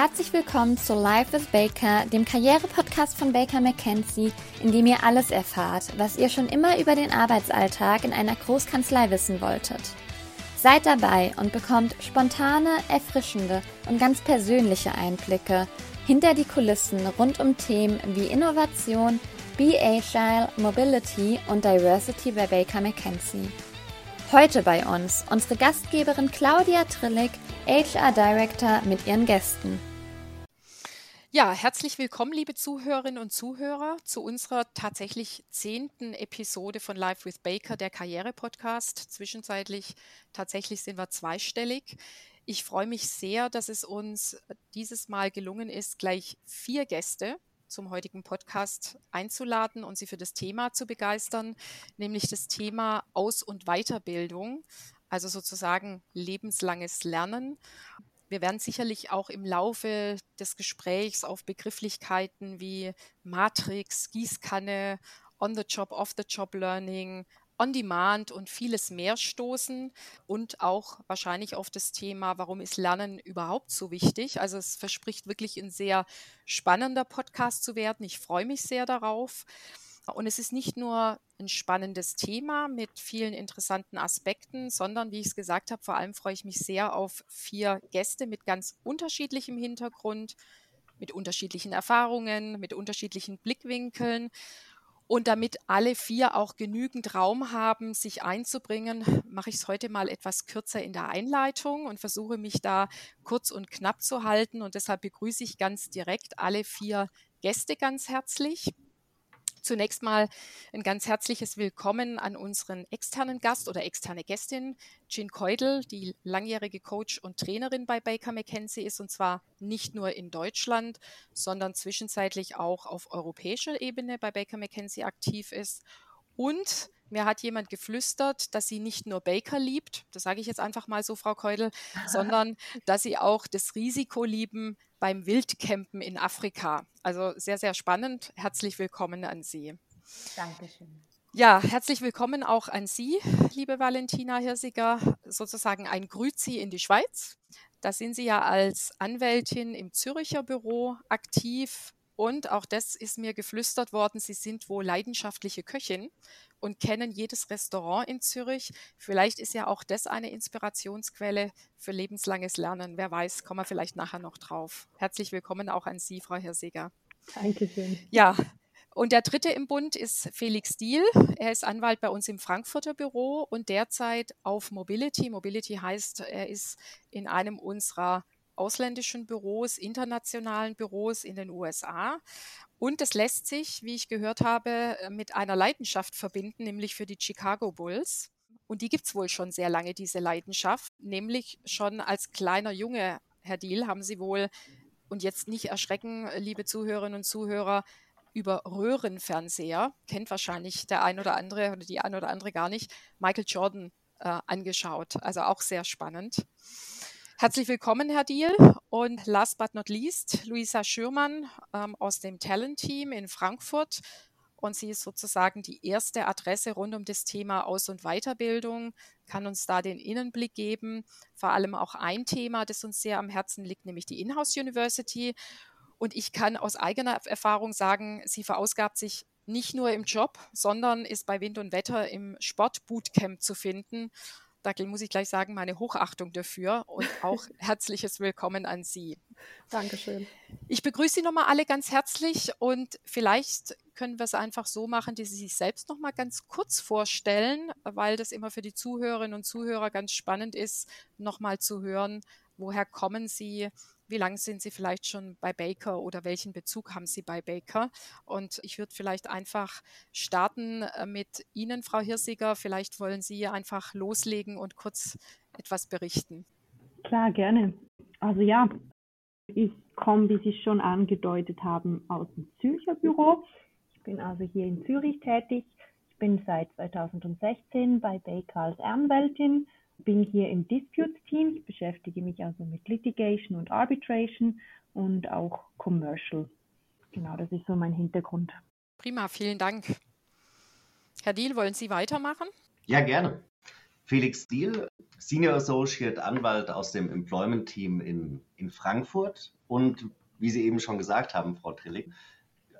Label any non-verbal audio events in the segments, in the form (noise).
Herzlich willkommen zu Life with Baker, dem Karriere-Podcast von Baker McKenzie, in dem ihr alles erfahrt, was ihr schon immer über den Arbeitsalltag in einer Großkanzlei wissen wolltet. Seid dabei und bekommt spontane, erfrischende und ganz persönliche Einblicke hinter die Kulissen rund um Themen wie Innovation, Be Agile, Mobility und Diversity bei Baker McKenzie. Heute bei uns unsere Gastgeberin Claudia Trillig, HR Director mit ihren Gästen. Ja, herzlich willkommen, liebe Zuhörerinnen und Zuhörer, zu unserer tatsächlich zehnten Episode von Live with Baker, der Karriere-Podcast. Zwischenzeitlich tatsächlich sind wir zweistellig. Ich freue mich sehr, dass es uns dieses Mal gelungen ist, gleich vier Gäste zum heutigen Podcast einzuladen und Sie für das Thema zu begeistern, nämlich das Thema Aus- und Weiterbildung, also sozusagen lebenslanges Lernen. Wir werden sicherlich auch im Laufe des Gesprächs auf Begrifflichkeiten wie Matrix, Gießkanne, On-the-Job, Off-the-Job Learning, On-Demand und vieles mehr stoßen und auch wahrscheinlich auf das Thema, warum ist Lernen überhaupt so wichtig. Also es verspricht wirklich ein sehr spannender Podcast zu werden. Ich freue mich sehr darauf. Und es ist nicht nur ein spannendes Thema mit vielen interessanten Aspekten, sondern wie ich es gesagt habe, vor allem freue ich mich sehr auf vier Gäste mit ganz unterschiedlichem Hintergrund, mit unterschiedlichen Erfahrungen, mit unterschiedlichen Blickwinkeln. Und damit alle vier auch genügend Raum haben, sich einzubringen, mache ich es heute mal etwas kürzer in der Einleitung und versuche mich da kurz und knapp zu halten. Und deshalb begrüße ich ganz direkt alle vier Gäste ganz herzlich. Zunächst mal ein ganz herzliches Willkommen an unseren externen Gast oder externe Gästin, Jean Keudel, die langjährige Coach und Trainerin bei Baker McKenzie ist und zwar nicht nur in Deutschland, sondern zwischenzeitlich auch auf europäischer Ebene bei Baker McKenzie aktiv ist. Und mir hat jemand geflüstert, dass sie nicht nur Baker liebt, das sage ich jetzt einfach mal so, Frau Keudel, sondern (laughs) dass sie auch das Risiko lieben, beim Wildcampen in Afrika. Also sehr, sehr spannend. Herzlich willkommen an Sie. Dankeschön. Ja, herzlich willkommen auch an Sie, liebe Valentina Hirsiger, sozusagen ein Grüzi in die Schweiz. Da sind Sie ja als Anwältin im Züricher Büro aktiv und auch das ist mir geflüstert worden, Sie sind wohl leidenschaftliche Köchin und kennen jedes Restaurant in Zürich. Vielleicht ist ja auch das eine Inspirationsquelle für lebenslanges Lernen. Wer weiß, kommen wir vielleicht nachher noch drauf. Herzlich willkommen auch an Sie, Frau Hirsiger. Dankeschön. Ja, und der dritte im Bund ist Felix Diel. Er ist Anwalt bei uns im Frankfurter Büro und derzeit auf Mobility. Mobility heißt, er ist in einem unserer ausländischen Büros, internationalen Büros in den USA. Und es lässt sich, wie ich gehört habe, mit einer Leidenschaft verbinden, nämlich für die Chicago Bulls. Und die gibt es wohl schon sehr lange, diese Leidenschaft. Nämlich schon als kleiner Junge, Herr Diel, haben Sie wohl, und jetzt nicht erschrecken, liebe Zuhörerinnen und Zuhörer, über Röhrenfernseher, kennt wahrscheinlich der ein oder andere oder die ein oder andere gar nicht, Michael Jordan äh, angeschaut. Also auch sehr spannend. Herzlich willkommen, Herr Diel. Und last but not least, Luisa Schürmann ähm, aus dem Talent-Team in Frankfurt. Und sie ist sozusagen die erste Adresse rund um das Thema Aus- und Weiterbildung, kann uns da den Innenblick geben. Vor allem auch ein Thema, das uns sehr am Herzen liegt, nämlich die Inhouse University. Und ich kann aus eigener Erfahrung sagen, sie verausgabt sich nicht nur im Job, sondern ist bei Wind und Wetter im Sportbootcamp zu finden. Da muss ich gleich sagen, meine Hochachtung dafür und (laughs) auch herzliches Willkommen an Sie. Dankeschön. Ich begrüße Sie nochmal alle ganz herzlich und vielleicht können wir es einfach so machen, dass Sie sich selbst nochmal ganz kurz vorstellen, weil das immer für die Zuhörerinnen und Zuhörer ganz spannend ist, nochmal zu hören, woher kommen Sie, wie lange sind Sie vielleicht schon bei Baker oder welchen Bezug haben Sie bei Baker? Und ich würde vielleicht einfach starten äh, mit Ihnen, Frau Hirsiger. Vielleicht wollen Sie einfach loslegen und kurz etwas berichten. Klar, gerne. Also ja, ich komme, wie Sie schon angedeutet haben, aus dem Zürcher Büro. Ich bin also hier in Zürich tätig. Ich bin seit 2016 bei Baker als Anwältin bin hier im Dispute-Team. Ich beschäftige mich also mit Litigation und Arbitration und auch Commercial. Genau, das ist so mein Hintergrund. Prima, vielen Dank. Herr Diel, wollen Sie weitermachen? Ja, gerne. Felix Diel, Senior Associate Anwalt aus dem Employment Team in, in Frankfurt. Und wie Sie eben schon gesagt haben, Frau Trilling,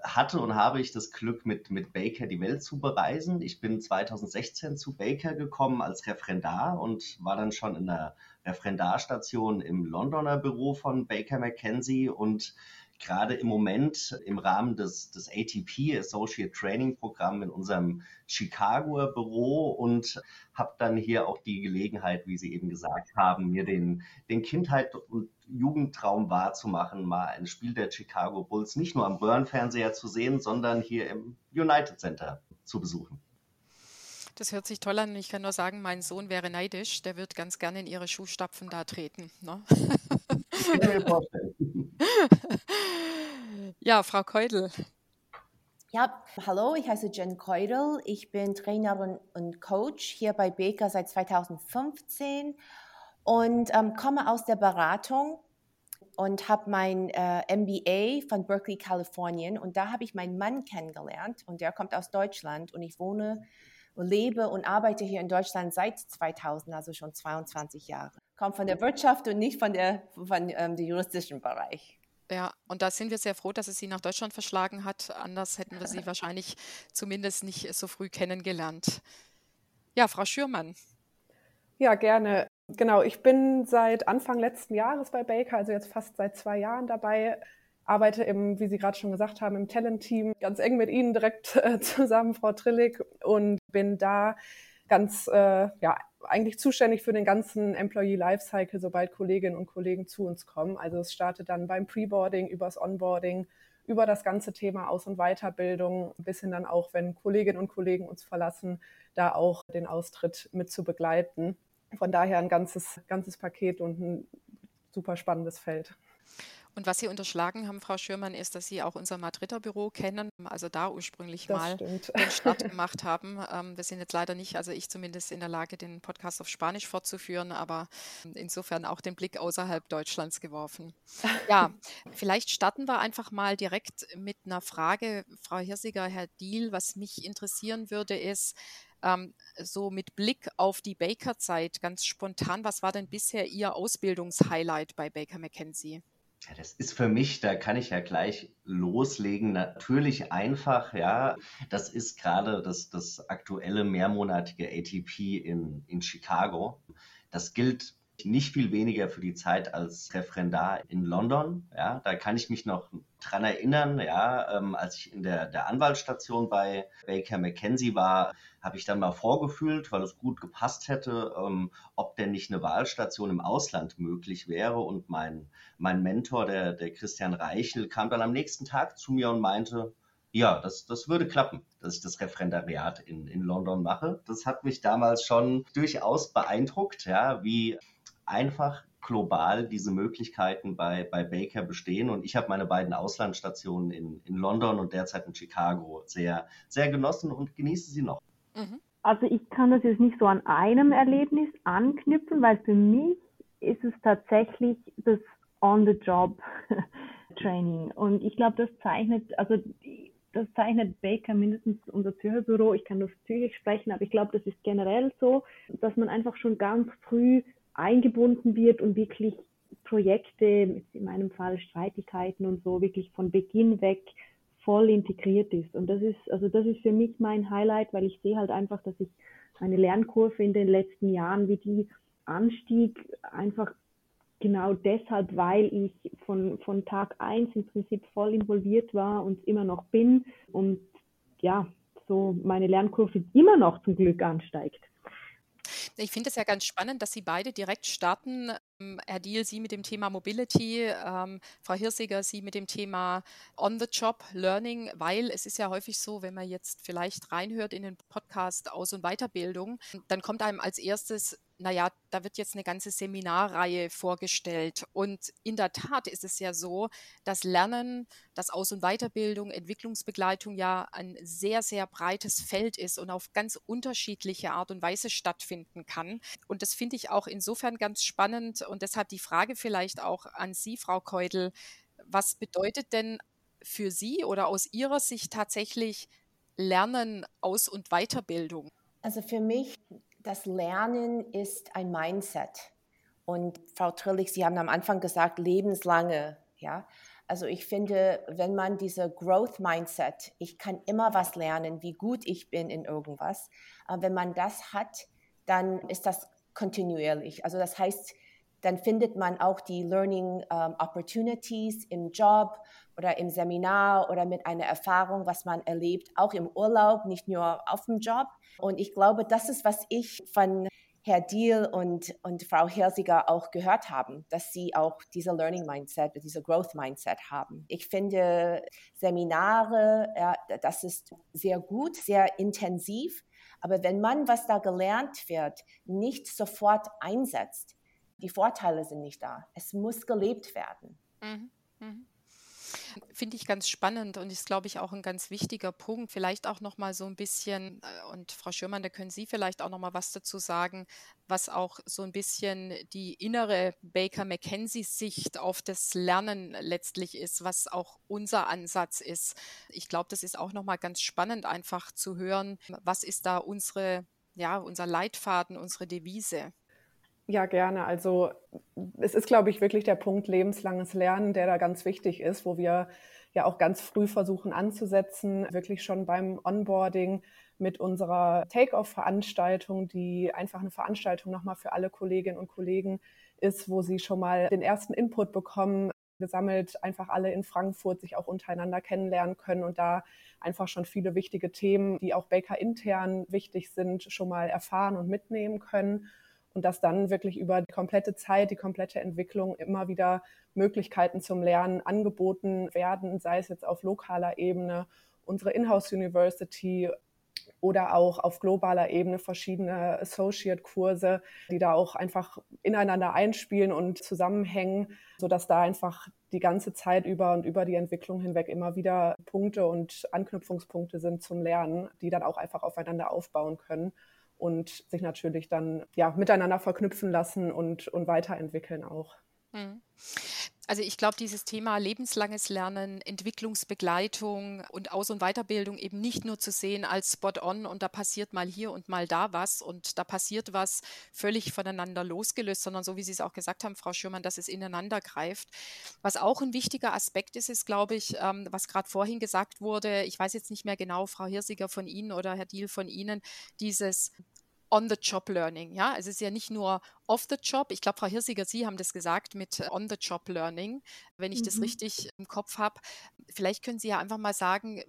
hatte und habe ich das Glück, mit, mit Baker die Welt zu bereisen. Ich bin 2016 zu Baker gekommen als Referendar und war dann schon in der Referendarstation im Londoner Büro von Baker McKenzie und gerade im Moment im Rahmen des, des ATP Associate Training Programm in unserem Chicagoer Büro und habe dann hier auch die Gelegenheit, wie Sie eben gesagt haben, mir den, den Kindheit und Jugendtraum wahrzumachen, mal ein Spiel der Chicago Bulls nicht nur am Röhrenfernseher zu sehen, sondern hier im United Center zu besuchen. Das hört sich toll an. Ich kann nur sagen, mein Sohn wäre neidisch. Der wird ganz gerne in ihre Schuhstapfen da treten. Ne? Ich kann mir vorstellen. (laughs) Ja, Frau Keudel. Ja, hallo, ich heiße Jen Keudel. Ich bin Trainerin und Coach hier bei Baker seit 2015 und ähm, komme aus der Beratung und habe mein äh, MBA von Berkeley, Kalifornien. Und da habe ich meinen Mann kennengelernt und der kommt aus Deutschland und ich wohne, lebe und arbeite hier in Deutschland seit 2000, also schon 22 Jahre. Kommt von der Wirtschaft und nicht von der von ähm, dem juristischen Bereich. Ja, und da sind wir sehr froh, dass es sie nach Deutschland verschlagen hat. Anders hätten wir sie (laughs) wahrscheinlich zumindest nicht so früh kennengelernt. Ja, Frau Schürmann. Ja, gerne. Genau, ich bin seit Anfang letzten Jahres bei Baker, also jetzt fast seit zwei Jahren dabei, arbeite im, wie Sie gerade schon gesagt haben, im Talent-Team ganz eng mit Ihnen direkt (laughs) äh, zusammen, Frau Trillig, und bin da ganz äh, ja, eigentlich zuständig für den ganzen Employee Lifecycle, sobald Kolleginnen und Kollegen zu uns kommen. Also es startet dann beim Preboarding, übers Onboarding, über das ganze Thema Aus- und Weiterbildung, bis hin dann auch, wenn Kolleginnen und Kollegen uns verlassen, da auch den Austritt mit zu begleiten. Von daher ein ganzes, ganzes Paket und ein super spannendes Feld. Und was Sie unterschlagen haben, Frau Schürmann, ist, dass Sie auch unser Madrider Büro kennen, also da ursprünglich das mal stimmt. den Start gemacht haben. Ähm, wir sind jetzt leider nicht, also ich zumindest in der Lage, den Podcast auf Spanisch fortzuführen, aber insofern auch den Blick außerhalb Deutschlands geworfen. Ja, (laughs) vielleicht starten wir einfach mal direkt mit einer Frage, Frau Hirsiger, Herr Diel, was mich interessieren würde, ist, ähm, so mit Blick auf die Baker-Zeit ganz spontan, was war denn bisher Ihr Ausbildungshighlight bei Baker McKenzie? Ja, das ist für mich, da kann ich ja gleich loslegen, natürlich einfach, ja. Das ist gerade das, das aktuelle mehrmonatige ATP in, in Chicago. Das gilt nicht viel weniger für die Zeit als Referendar in London. Ja, da kann ich mich noch dran erinnern, ja, ähm, als ich in der, der Anwaltsstation bei Baker McKenzie war, habe ich dann mal vorgefühlt, weil es gut gepasst hätte, ähm, ob denn nicht eine Wahlstation im Ausland möglich wäre. Und mein, mein Mentor, der, der Christian Reichel, kam dann am nächsten Tag zu mir und meinte, ja, das, das würde klappen, dass ich das Referendariat in, in London mache. Das hat mich damals schon durchaus beeindruckt, ja, wie einfach global diese Möglichkeiten bei, bei Baker bestehen. Und ich habe meine beiden Auslandsstationen in, in London und derzeit in Chicago sehr, sehr genossen und genieße sie noch. Mhm. Also ich kann das jetzt nicht so an einem Erlebnis anknüpfen, weil für mich ist es tatsächlich das On-the-Job-Training. (laughs) Und ich glaube, das zeichnet, also das zeichnet Baker mindestens unser Zürcher Büro. Ich kann nur für Zürich sprechen, aber ich glaube, das ist generell so, dass man einfach schon ganz früh eingebunden wird und wirklich Projekte, in meinem Fall Streitigkeiten und so, wirklich von Beginn weg voll integriert ist. Und das ist, also das ist für mich mein Highlight, weil ich sehe halt einfach, dass ich meine Lernkurve in den letzten Jahren, wie die anstieg, einfach genau deshalb, weil ich von, von Tag eins im Prinzip voll involviert war und immer noch bin und ja, so meine Lernkurve immer noch zum Glück ansteigt. Ich finde es ja ganz spannend, dass Sie beide direkt starten. Ähm, Herr Diel, Sie mit dem Thema Mobility, ähm, Frau Hirsiger, Sie mit dem Thema On-the-Job-Learning, weil es ist ja häufig so, wenn man jetzt vielleicht reinhört in den Podcast Aus- und Weiterbildung, dann kommt einem als erstes naja, da wird jetzt eine ganze Seminarreihe vorgestellt. Und in der Tat ist es ja so, dass Lernen, dass Aus- und Weiterbildung, Entwicklungsbegleitung ja ein sehr, sehr breites Feld ist und auf ganz unterschiedliche Art und Weise stattfinden kann. Und das finde ich auch insofern ganz spannend. Und deshalb die Frage vielleicht auch an Sie, Frau Keudel, was bedeutet denn für Sie oder aus Ihrer Sicht tatsächlich Lernen, Aus- und Weiterbildung? Also für mich Das Lernen ist ein Mindset. Und Frau Trillig, Sie haben am Anfang gesagt, lebenslange, ja. Also ich finde, wenn man diese Growth Mindset, ich kann immer was lernen, wie gut ich bin in irgendwas, wenn man das hat, dann ist das kontinuierlich. Also das heißt, dann findet man auch die Learning um, Opportunities im Job oder im Seminar oder mit einer Erfahrung, was man erlebt, auch im Urlaub, nicht nur auf dem Job. Und ich glaube, das ist, was ich von Herr Deal und, und Frau Hirsiger auch gehört haben, dass sie auch diese Learning Mindset, diese Growth Mindset haben. Ich finde Seminare, ja, das ist sehr gut, sehr intensiv. Aber wenn man, was da gelernt wird, nicht sofort einsetzt, die Vorteile sind nicht da. Es muss gelebt werden. Mhm. Mhm. Finde ich ganz spannend und ist, glaube ich, auch ein ganz wichtiger Punkt. Vielleicht auch noch mal so ein bisschen, äh, und Frau Schürmann, da können Sie vielleicht auch noch mal was dazu sagen, was auch so ein bisschen die innere Baker McKenzie-Sicht auf das Lernen letztlich ist, was auch unser Ansatz ist. Ich glaube, das ist auch noch mal ganz spannend, einfach zu hören, was ist da unsere, ja, unser Leitfaden, unsere Devise. Ja, gerne. Also es ist, glaube ich, wirklich der Punkt lebenslanges Lernen, der da ganz wichtig ist, wo wir ja auch ganz früh versuchen anzusetzen, wirklich schon beim Onboarding mit unserer Take-off-Veranstaltung, die einfach eine Veranstaltung nochmal für alle Kolleginnen und Kollegen ist, wo sie schon mal den ersten Input bekommen, gesammelt, einfach alle in Frankfurt sich auch untereinander kennenlernen können und da einfach schon viele wichtige Themen, die auch Baker intern wichtig sind, schon mal erfahren und mitnehmen können und dass dann wirklich über die komplette Zeit, die komplette Entwicklung immer wieder Möglichkeiten zum Lernen angeboten werden, sei es jetzt auf lokaler Ebene, unsere Inhouse University oder auch auf globaler Ebene verschiedene Associate-Kurse, die da auch einfach ineinander einspielen und zusammenhängen, sodass da einfach die ganze Zeit über und über die Entwicklung hinweg immer wieder Punkte und Anknüpfungspunkte sind zum Lernen, die dann auch einfach aufeinander aufbauen können und sich natürlich dann ja miteinander verknüpfen lassen und, und weiterentwickeln auch. Mhm. Also ich glaube, dieses Thema lebenslanges Lernen, Entwicklungsbegleitung und Aus- und Weiterbildung eben nicht nur zu sehen als Spot-on und da passiert mal hier und mal da was und da passiert was völlig voneinander losgelöst, sondern so wie Sie es auch gesagt haben, Frau Schürmann, dass es ineinander greift. Was auch ein wichtiger Aspekt ist, ist, glaube ich, ähm, was gerade vorhin gesagt wurde, ich weiß jetzt nicht mehr genau, Frau Hirsiger von Ihnen oder Herr Diel von Ihnen, dieses On-the-Job-Learning. Ja, es ist ja nicht nur off-the-Job. Ich glaube, Frau Hirsiger, Sie haben das gesagt mit On-the-Job-Learning, wenn ich mhm. das richtig im Kopf habe. Vielleicht können Sie ja einfach mal sagen,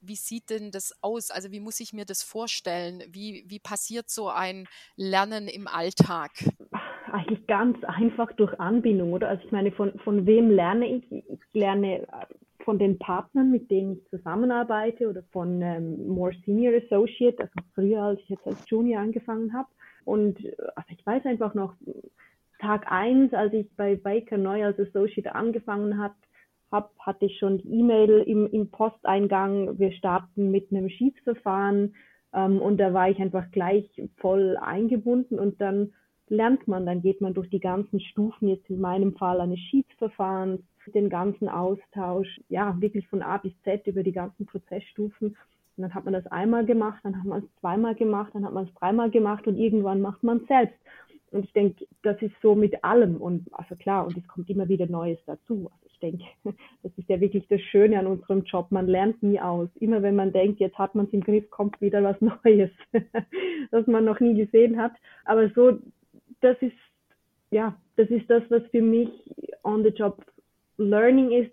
wie sieht denn das aus? Also wie muss ich mir das vorstellen? Wie, wie passiert so ein Lernen im Alltag? Eigentlich ganz einfach durch Anbindung, oder? Also ich meine, von, von wem lerne ich? Ich lerne von den Partnern, mit denen ich zusammenarbeite oder von ähm, More Senior Associate, also früher, als ich jetzt als Junior angefangen habe. Und also ich weiß einfach noch, Tag eins, als ich bei Baker neu als Associate angefangen hat, hab, hatte ich schon die E-Mail im, im Posteingang, wir starten mit einem Schiedsverfahren ähm, und da war ich einfach gleich voll eingebunden und dann lernt man, dann geht man durch die ganzen Stufen, jetzt in meinem Fall eines Schiedsverfahrens, den ganzen Austausch, ja, wirklich von A bis Z über die ganzen Prozessstufen. Und dann hat man das einmal gemacht, dann hat man es zweimal gemacht, dann hat man es dreimal gemacht und irgendwann macht man es selbst. Und ich denke, das ist so mit allem und also klar, und es kommt immer wieder Neues dazu. Also ich denke, (laughs) das ist ja wirklich das Schöne an unserem Job. Man lernt nie aus. Immer wenn man denkt, jetzt hat man es im Griff, kommt wieder was (laughs) Neues, das man noch nie gesehen hat. Aber so, das ist, ja, das ist das, was für mich on the job Learning ist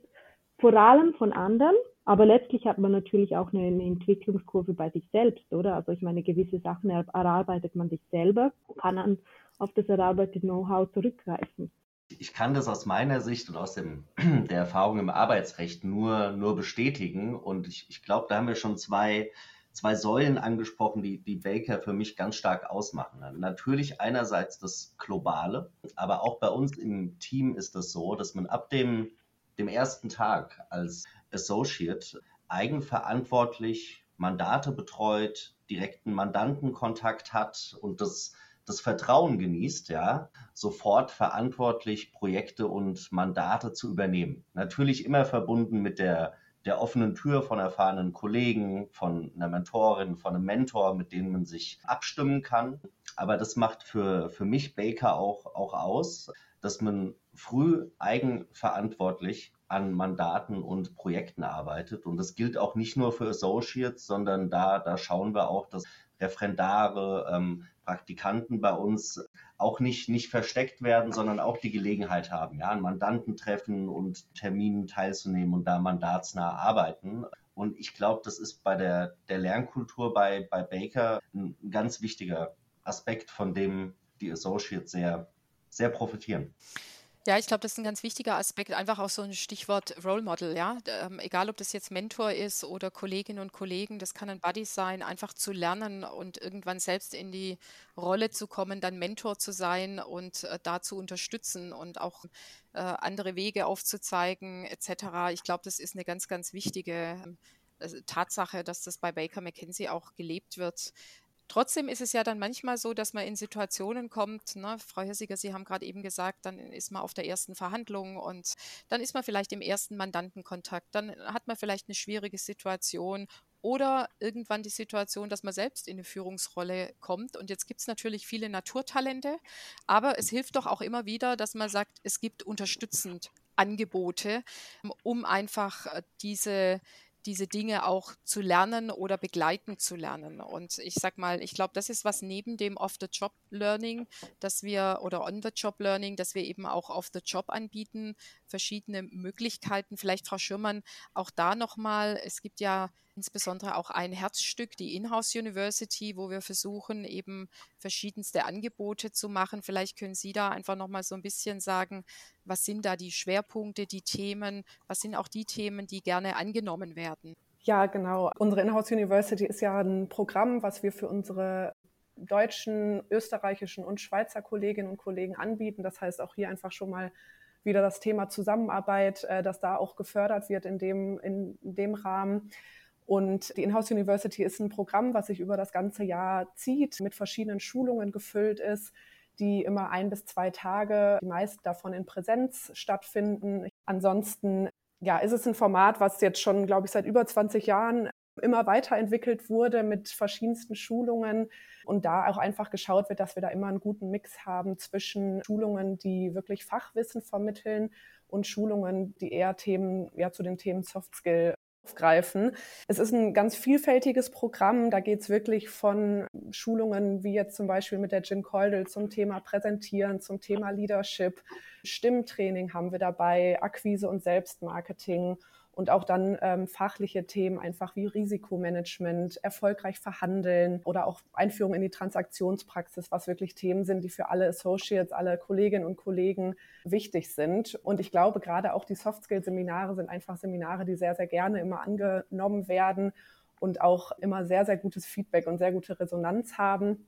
vor allem von anderen, aber letztlich hat man natürlich auch eine, eine, Entwicklungskurve bei sich selbst, oder? Also ich meine, gewisse Sachen erarbeitet man sich selber, kann dann auf das erarbeitete Know-how zurückgreifen. Ich kann das aus meiner Sicht und aus dem, der Erfahrung im Arbeitsrecht nur, nur bestätigen. Und ich, ich glaube, da haben wir schon zwei, zwei Säulen angesprochen, die, die Baker für mich ganz stark ausmachen. Natürlich einerseits das Globale, aber auch bei uns im Team ist es das so, dass man ab dem, dem ersten Tag als Associate eigenverantwortlich Mandate betreut, direkten Mandantenkontakt hat und das, das Vertrauen genießt, ja, sofort verantwortlich Projekte und Mandate zu übernehmen. Natürlich immer verbunden mit der der offenen Tür von erfahrenen Kollegen, von einer Mentorin, von einem Mentor, mit denen man sich abstimmen kann. Aber das macht für, für mich Baker auch, auch aus, dass man früh eigenverantwortlich an Mandaten und Projekten arbeitet. Und das gilt auch nicht nur für Associates, sondern da, da schauen wir auch, dass Referendare, ähm, Praktikanten bei uns auch nicht, nicht versteckt werden, sondern auch die Gelegenheit haben, ja, an Mandanten treffen und Terminen teilzunehmen und da mandatsnah arbeiten. Und ich glaube, das ist bei der, der Lernkultur bei, bei Baker ein ganz wichtiger Aspekt, von dem die Associates sehr, sehr profitieren. Ja, ich glaube, das ist ein ganz wichtiger Aspekt, einfach auch so ein Stichwort Role Model, ja. Ähm, egal, ob das jetzt Mentor ist oder Kolleginnen und Kollegen, das kann ein Buddy sein, einfach zu lernen und irgendwann selbst in die Rolle zu kommen, dann Mentor zu sein und äh, da zu unterstützen und auch äh, andere Wege aufzuzeigen, etc. Ich glaube, das ist eine ganz, ganz wichtige äh, Tatsache, dass das bei Baker McKenzie auch gelebt wird. Trotzdem ist es ja dann manchmal so, dass man in Situationen kommt, ne, Frau Hirsiger, Sie haben gerade eben gesagt, dann ist man auf der ersten Verhandlung und dann ist man vielleicht im ersten Mandantenkontakt, dann hat man vielleicht eine schwierige Situation oder irgendwann die Situation, dass man selbst in eine Führungsrolle kommt. Und jetzt gibt es natürlich viele Naturtalente, aber es hilft doch auch immer wieder, dass man sagt, es gibt unterstützend Angebote, um einfach äh, diese diese Dinge auch zu lernen oder begleiten zu lernen. Und ich sag mal, ich glaube, das ist was neben dem Off-the-Job-Learning, dass wir oder On-the-Job-Learning, dass wir eben auch Off-the-Job anbieten, verschiedene Möglichkeiten. Vielleicht, Frau Schirmann, auch da nochmal, es gibt ja insbesondere auch ein Herzstück, die Inhouse University, wo wir versuchen, eben verschiedenste Angebote zu machen. Vielleicht können Sie da einfach nochmal so ein bisschen sagen, was sind da die Schwerpunkte, die Themen, was sind auch die Themen, die gerne angenommen werden? Ja, genau. Unsere Inhouse University ist ja ein Programm, was wir für unsere deutschen, österreichischen und Schweizer Kolleginnen und Kollegen anbieten. Das heißt auch hier einfach schon mal wieder das Thema Zusammenarbeit, äh, dass da auch gefördert wird in dem, in dem Rahmen. Und die Inhouse University ist ein Programm, was sich über das ganze Jahr zieht, mit verschiedenen Schulungen gefüllt ist, die immer ein bis zwei Tage, die meisten davon in Präsenz stattfinden. Ansonsten ja, ist es ein Format, was jetzt schon, glaube ich, seit über 20 Jahren immer weiterentwickelt wurde mit verschiedensten Schulungen und da auch einfach geschaut wird, dass wir da immer einen guten Mix haben zwischen Schulungen, die wirklich Fachwissen vermitteln und Schulungen, die eher Themen, ja, zu den Themen Soft Skill aufgreifen. Es ist ein ganz vielfältiges Programm. Da geht es wirklich von Schulungen wie jetzt zum Beispiel mit der Jim Coldell zum Thema Präsentieren, zum Thema Leadership. Stimmtraining haben wir dabei, Akquise und Selbstmarketing und auch dann ähm, fachliche Themen einfach wie Risikomanagement, erfolgreich verhandeln oder auch Einführung in die Transaktionspraxis, was wirklich Themen sind, die für alle Associates, alle Kolleginnen und Kollegen wichtig sind. Und ich glaube, gerade auch die Soft-Skill-Seminare sind einfach Seminare, die sehr, sehr gerne immer angenommen werden und auch immer sehr, sehr gutes Feedback und sehr gute Resonanz haben.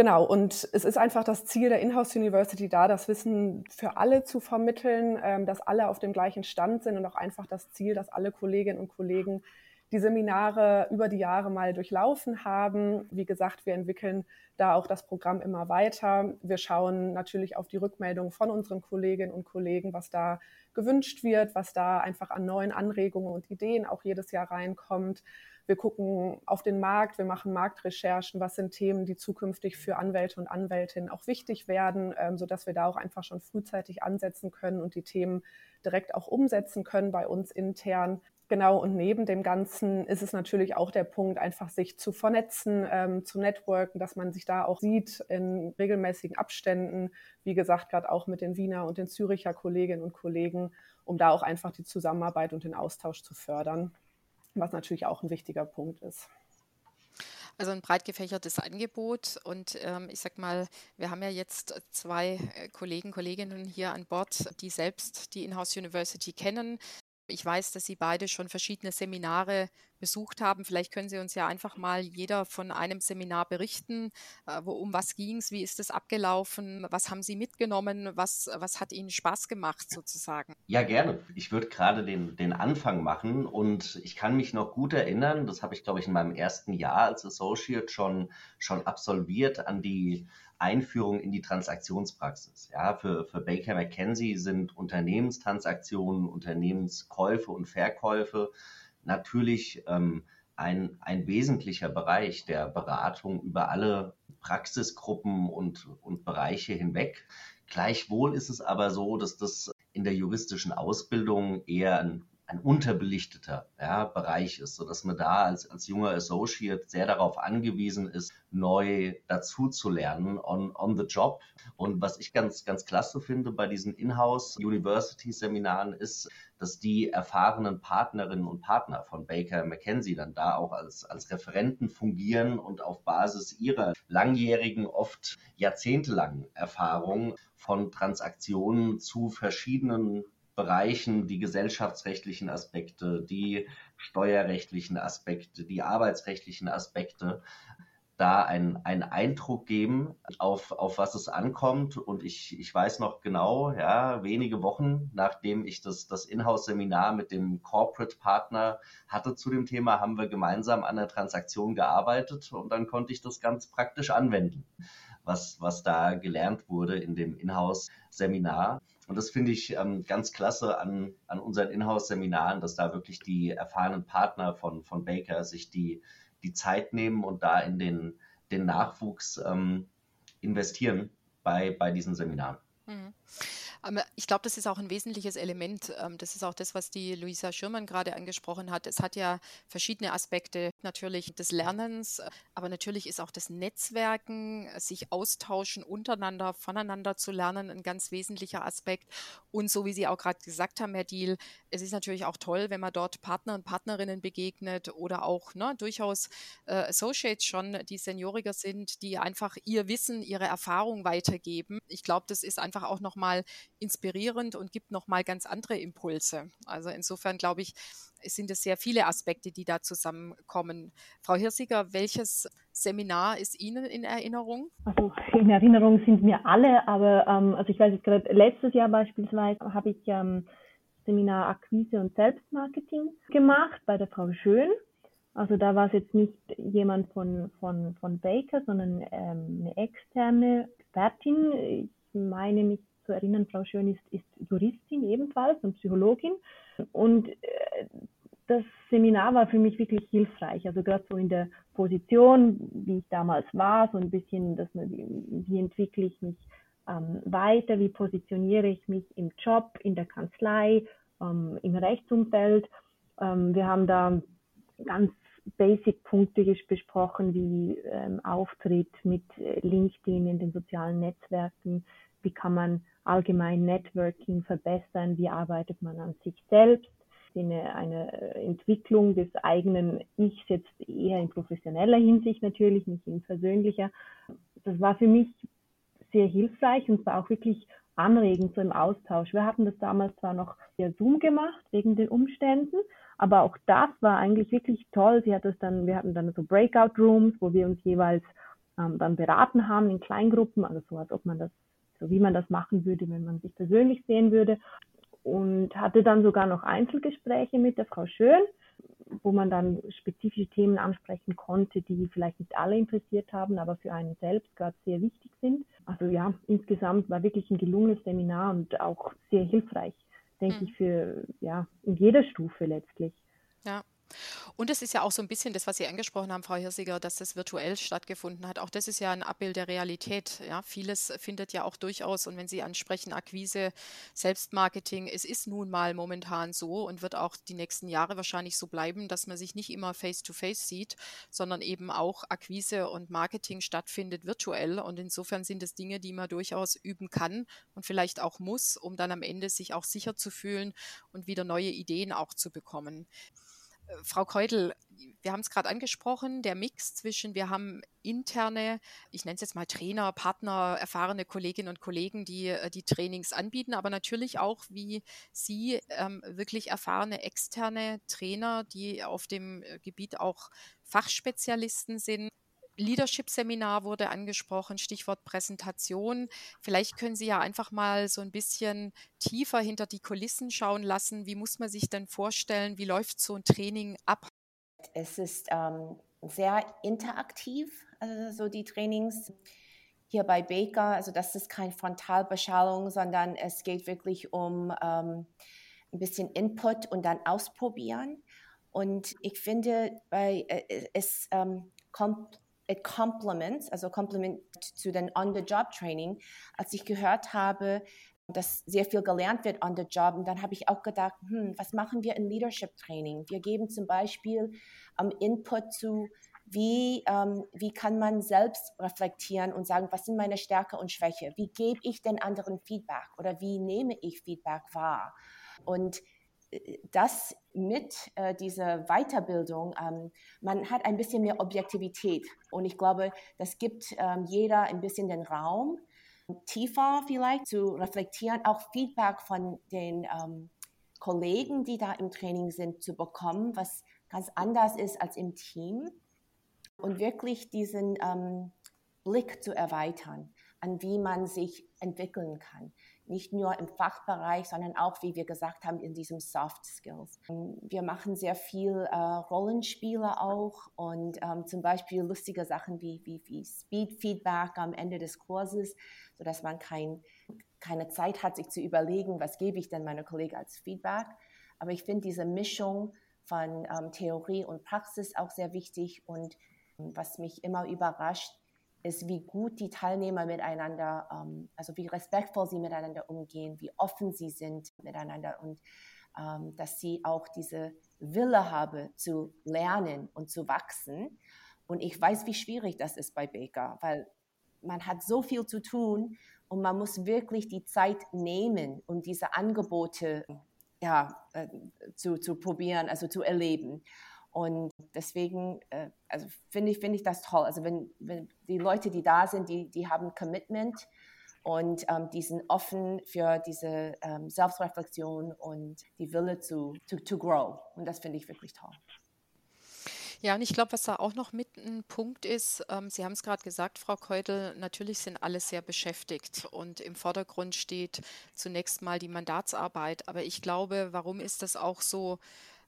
Genau, und es ist einfach das Ziel der Inhouse University da, das Wissen für alle zu vermitteln, ähm, dass alle auf dem gleichen Stand sind und auch einfach das Ziel, dass alle Kolleginnen und Kollegen die Seminare über die Jahre mal durchlaufen haben. Wie gesagt, wir entwickeln da auch das Programm immer weiter. Wir schauen natürlich auf die Rückmeldung von unseren Kolleginnen und Kollegen, was da gewünscht wird, was da einfach an neuen Anregungen und Ideen auch jedes Jahr reinkommt. Wir gucken auf den Markt, wir machen Marktrecherchen, was sind Themen, die zukünftig für Anwälte und Anwältinnen auch wichtig werden, ähm, sodass wir da auch einfach schon frühzeitig ansetzen können und die Themen direkt auch umsetzen können bei uns intern. Genau, und neben dem Ganzen ist es natürlich auch der Punkt, einfach sich zu vernetzen, ähm, zu networken, dass man sich da auch sieht in regelmäßigen Abständen, wie gesagt, gerade auch mit den Wiener und den Züricher Kolleginnen und Kollegen, um da auch einfach die Zusammenarbeit und den Austausch zu fördern was natürlich auch ein wichtiger Punkt ist. Also ein breit gefächertes Angebot und ähm, ich sag mal, wir haben ja jetzt zwei äh, Kollegen, Kolleginnen hier an Bord, die selbst die Inhouse University kennen. Ich weiß, dass Sie beide schon verschiedene Seminare besucht haben. Vielleicht können Sie uns ja einfach mal jeder von einem Seminar berichten. Äh, wo, um was ging es? Wie ist es abgelaufen? Was haben Sie mitgenommen? Was, was hat Ihnen Spaß gemacht sozusagen? Ja, gerne. Ich würde gerade den, den Anfang machen und ich kann mich noch gut erinnern, das habe ich, glaube ich, in meinem ersten Jahr als Associate schon, schon absolviert an die Einführung in die Transaktionspraxis. Ja, für, für Baker McKenzie sind Unternehmenstransaktionen, Unternehmenskäufe und Verkäufe natürlich ähm, ein, ein wesentlicher Bereich der Beratung über alle Praxisgruppen und, und Bereiche hinweg. Gleichwohl ist es aber so, dass das in der juristischen Ausbildung eher ein ein unterbelichteter ja, Bereich ist, sodass man da als, als junger Associate sehr darauf angewiesen ist, neu dazu zu lernen on, on the job. Und was ich ganz, ganz klasse finde bei diesen Inhouse University Seminaren ist, dass die erfahrenen Partnerinnen und Partner von Baker McKenzie dann da auch als, als Referenten fungieren und auf Basis ihrer langjährigen, oft jahrzehntelangen Erfahrung von Transaktionen zu verschiedenen Bereichen die gesellschaftsrechtlichen Aspekte, die steuerrechtlichen Aspekte, die arbeitsrechtlichen Aspekte, da einen, Eindruck geben, auf, auf was es ankommt. Und ich, ich weiß noch genau, ja, wenige Wochen nachdem ich das, das Inhouse-Seminar mit dem Corporate-Partner hatte zu dem Thema, haben wir gemeinsam an der Transaktion gearbeitet und dann konnte ich das ganz praktisch anwenden, was, was da gelernt wurde in dem Inhouse-Seminar. Und das finde ich ähm, ganz klasse an, an unseren Inhouse-Seminaren, dass da wirklich die erfahrenen Partner von, von Baker sich die, die Zeit nehmen und da in den, den Nachwuchs ähm, investieren bei, bei diesen Seminaren. Mhm. Aber ich glaube, das ist auch ein wesentliches Element. Ähm, das ist auch das, was die Luisa Schirmann gerade angesprochen hat. Es hat ja verschiedene Aspekte natürlich des Lernens, aber natürlich ist auch das Netzwerken, sich austauschen untereinander, voneinander zu lernen, ein ganz wesentlicher Aspekt. Und so wie Sie auch gerade gesagt haben, Herr Diel, es ist natürlich auch toll, wenn man dort Partner und Partnerinnen begegnet oder auch ne, durchaus äh, Associates schon, die senioriger sind, die einfach ihr Wissen, ihre Erfahrung weitergeben. Ich glaube, das ist einfach auch nochmal inspirierend und gibt nochmal ganz andere Impulse. Also insofern glaube ich, sind es sehr viele Aspekte, die da zusammenkommen. Frau Hirsiger, welches Seminar ist Ihnen in Erinnerung? Also in Erinnerung sind mir alle, aber ähm, also ich weiß jetzt gerade, letztes Jahr beispielsweise habe ich ähm, Seminar Akquise und Selbstmarketing gemacht bei der Frau Schön. Also da war es jetzt nicht jemand von, von, von Baker, sondern ähm, eine externe Expertin. Ich meine mich zu erinnern, Frau Schön ist, ist Juristin ebenfalls und Psychologin. Und äh, das Seminar war für mich wirklich hilfreich. Also gerade so in der Position, wie ich damals war, so ein bisschen, dass man, wie entwickle ich mich ähm, weiter, wie positioniere ich mich im Job, in der Kanzlei, ähm, im Rechtsumfeld. Ähm, wir haben da ganz Basic-Punkte besprochen, wie ähm, Auftritt mit äh, LinkedIn in den sozialen Netzwerken, wie kann man allgemein Networking verbessern, wie arbeitet man an sich selbst, eine, eine Entwicklung des eigenen Ichs jetzt eher in professioneller Hinsicht natürlich, nicht in persönlicher. Das war für mich sehr hilfreich und war auch wirklich anregend so im Austausch. Wir hatten das damals zwar noch via Zoom gemacht wegen den Umständen, aber auch das war eigentlich wirklich toll. Sie hat das dann, wir hatten dann so Breakout Rooms, wo wir uns jeweils ähm, dann beraten haben in Kleingruppen, also so als ob man das so wie man das machen würde, wenn man sich persönlich sehen würde. Und hatte dann sogar noch Einzelgespräche mit der Frau Schön, wo man dann spezifische Themen ansprechen konnte, die vielleicht nicht alle interessiert haben, aber für einen selbst gerade sehr wichtig sind. Also ja, insgesamt war wirklich ein gelungenes Seminar und auch sehr hilfreich, denke mhm. ich, für ja, in jeder Stufe letztlich. Ja, und es ist ja auch so ein bisschen das, was Sie angesprochen haben, Frau Hirsiger, dass das virtuell stattgefunden hat. Auch das ist ja ein Abbild der Realität. Ja, vieles findet ja auch durchaus, und wenn Sie ansprechen, Akquise, Selbstmarketing, es ist nun mal momentan so und wird auch die nächsten Jahre wahrscheinlich so bleiben, dass man sich nicht immer face-to-face -face sieht, sondern eben auch Akquise und Marketing stattfindet virtuell. Und insofern sind es Dinge, die man durchaus üben kann und vielleicht auch muss, um dann am Ende sich auch sicher zu fühlen und wieder neue Ideen auch zu bekommen. Frau Keutel, wir haben es gerade angesprochen, der Mix zwischen, wir haben interne, ich nenne es jetzt mal Trainer, Partner, erfahrene Kolleginnen und Kollegen, die äh, die Trainings anbieten, aber natürlich auch, wie Sie, ähm, wirklich erfahrene externe Trainer, die auf dem Gebiet auch Fachspezialisten sind. Leadership-Seminar wurde angesprochen, Stichwort Präsentation. Vielleicht können Sie ja einfach mal so ein bisschen tiefer hinter die Kulissen schauen lassen. Wie muss man sich denn vorstellen, wie läuft so ein Training ab? Es ist ähm, sehr interaktiv, also so die Trainings hier bei Baker. Also das ist keine Frontalbeschallung, sondern es geht wirklich um ähm, ein bisschen Input und dann ausprobieren. Und ich finde, bei, äh, es ähm, kommt it complements, also Compliment zu den On-the-Job-Training, als ich gehört habe, dass sehr viel gelernt wird on the job. Und dann habe ich auch gedacht, hm, was machen wir in Leadership Training? Wir geben zum Beispiel um, Input zu, wie, ähm, wie kann man selbst reflektieren und sagen, was sind meine Stärke und Schwäche? Wie gebe ich den anderen Feedback oder wie nehme ich Feedback wahr? Und das mit äh, dieser Weiterbildung, ähm, man hat ein bisschen mehr Objektivität. Und ich glaube, das gibt ähm, jeder ein bisschen den Raum, tiefer vielleicht zu reflektieren, auch Feedback von den ähm, Kollegen, die da im Training sind, zu bekommen, was ganz anders ist als im Team. Und wirklich diesen ähm, Blick zu erweitern, an wie man sich entwickeln kann nicht nur im Fachbereich, sondern auch, wie wir gesagt haben, in diesem Soft Skills. Wir machen sehr viel äh, Rollenspiele auch und ähm, zum Beispiel lustige Sachen wie, wie, wie Speed Feedback am Ende des Kurses, sodass man kein, keine Zeit hat, sich zu überlegen, was gebe ich denn meiner Kollegen als Feedback. Aber ich finde diese Mischung von ähm, Theorie und Praxis auch sehr wichtig und was mich immer überrascht, ist, wie gut die Teilnehmer miteinander, ähm, also wie respektvoll sie miteinander umgehen, wie offen sie sind miteinander und ähm, dass sie auch diese Wille haben zu lernen und zu wachsen. Und ich weiß, wie schwierig das ist bei Baker, weil man hat so viel zu tun und man muss wirklich die Zeit nehmen, um diese Angebote ja, äh, zu, zu probieren, also zu erleben. Und deswegen, äh, also finde ich, finde ich das toll. Also wenn, wenn die Leute, die da sind, die, die haben Commitment und ähm, die sind offen für diese ähm, Selbstreflexion und die Wille zu to, to grow. Und das finde ich wirklich toll. Ja, und ich glaube, was da auch noch mit ein Punkt ist, ähm, Sie haben es gerade gesagt, Frau Keutel, natürlich sind alle sehr beschäftigt und im Vordergrund steht zunächst mal die Mandatsarbeit. Aber ich glaube, warum ist das auch so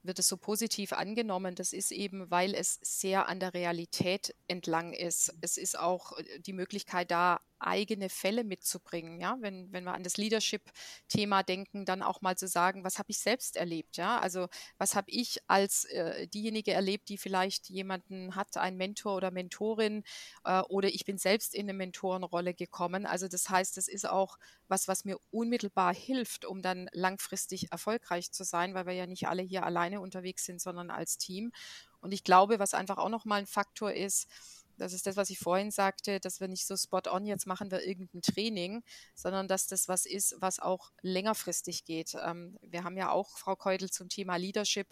wird es so positiv angenommen. Das ist eben, weil es sehr an der Realität entlang ist. Es ist auch äh, die Möglichkeit da, eigene Fälle mitzubringen. Ja, wenn, wenn wir an das Leadership-Thema denken, dann auch mal zu sagen, was habe ich selbst erlebt? Ja, also was habe ich als äh, diejenige erlebt, die vielleicht jemanden hat, einen Mentor oder Mentorin, äh, oder ich bin selbst in eine Mentorenrolle gekommen. Also das heißt, es ist auch was, was mir unmittelbar hilft, um dann langfristig erfolgreich zu sein, weil wir ja nicht alle hier alleine unterwegs sind, sondern als Team. Und ich glaube, was einfach auch nochmal ein Faktor ist, das ist das, was ich vorhin sagte, dass wir nicht so spot on, jetzt machen wir irgendein Training, sondern dass das was ist, was auch längerfristig geht. Ähm, wir haben ja auch, Frau Keutel, zum Thema Leadership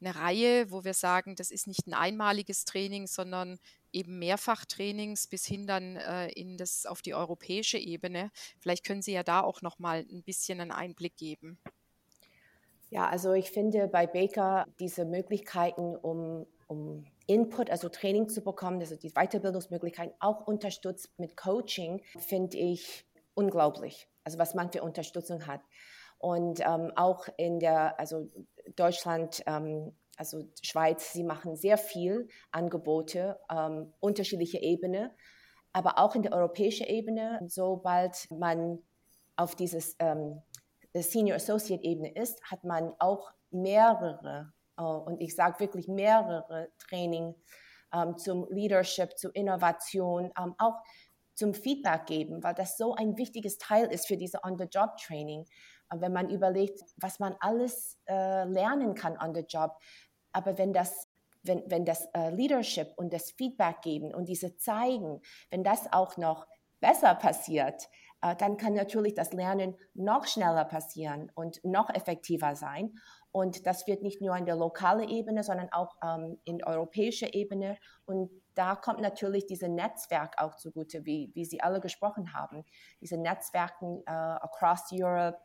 eine Reihe, wo wir sagen, das ist nicht ein einmaliges Training, sondern eben Mehrfachtrainings bis hin dann äh, in das auf die europäische Ebene. Vielleicht können Sie ja da auch noch mal ein bisschen einen Einblick geben. Ja, also ich finde bei Baker diese Möglichkeiten, um, um Input, also Training zu bekommen, also die Weiterbildungsmöglichkeiten auch unterstützt mit Coaching, finde ich unglaublich. Also was man für Unterstützung hat. Und ähm, auch in der, also Deutschland, ähm, also Schweiz, sie machen sehr viel Angebote, ähm, unterschiedliche Ebene, aber auch in der europäischen Ebene. Sobald man auf dieses ähm, Senior Associate Ebene ist, hat man auch mehrere und ich sage wirklich mehrere Training ähm, zum Leadership, zu Innovation, ähm, auch zum Feedback geben, weil das so ein wichtiges Teil ist für diese On-the-Job-Training. Äh, wenn man überlegt, was man alles äh, lernen kann on the job. Aber wenn das, wenn, wenn das äh, Leadership und das Feedback geben und diese zeigen, wenn das auch noch besser passiert, äh, dann kann natürlich das Lernen noch schneller passieren und noch effektiver sein. Und das wird nicht nur in der lokalen Ebene, sondern auch ähm, in europäischer Ebene. Und da kommt natürlich dieses Netzwerk auch zugute, wie, wie Sie alle gesprochen haben. Diese Netzwerken äh, across Europe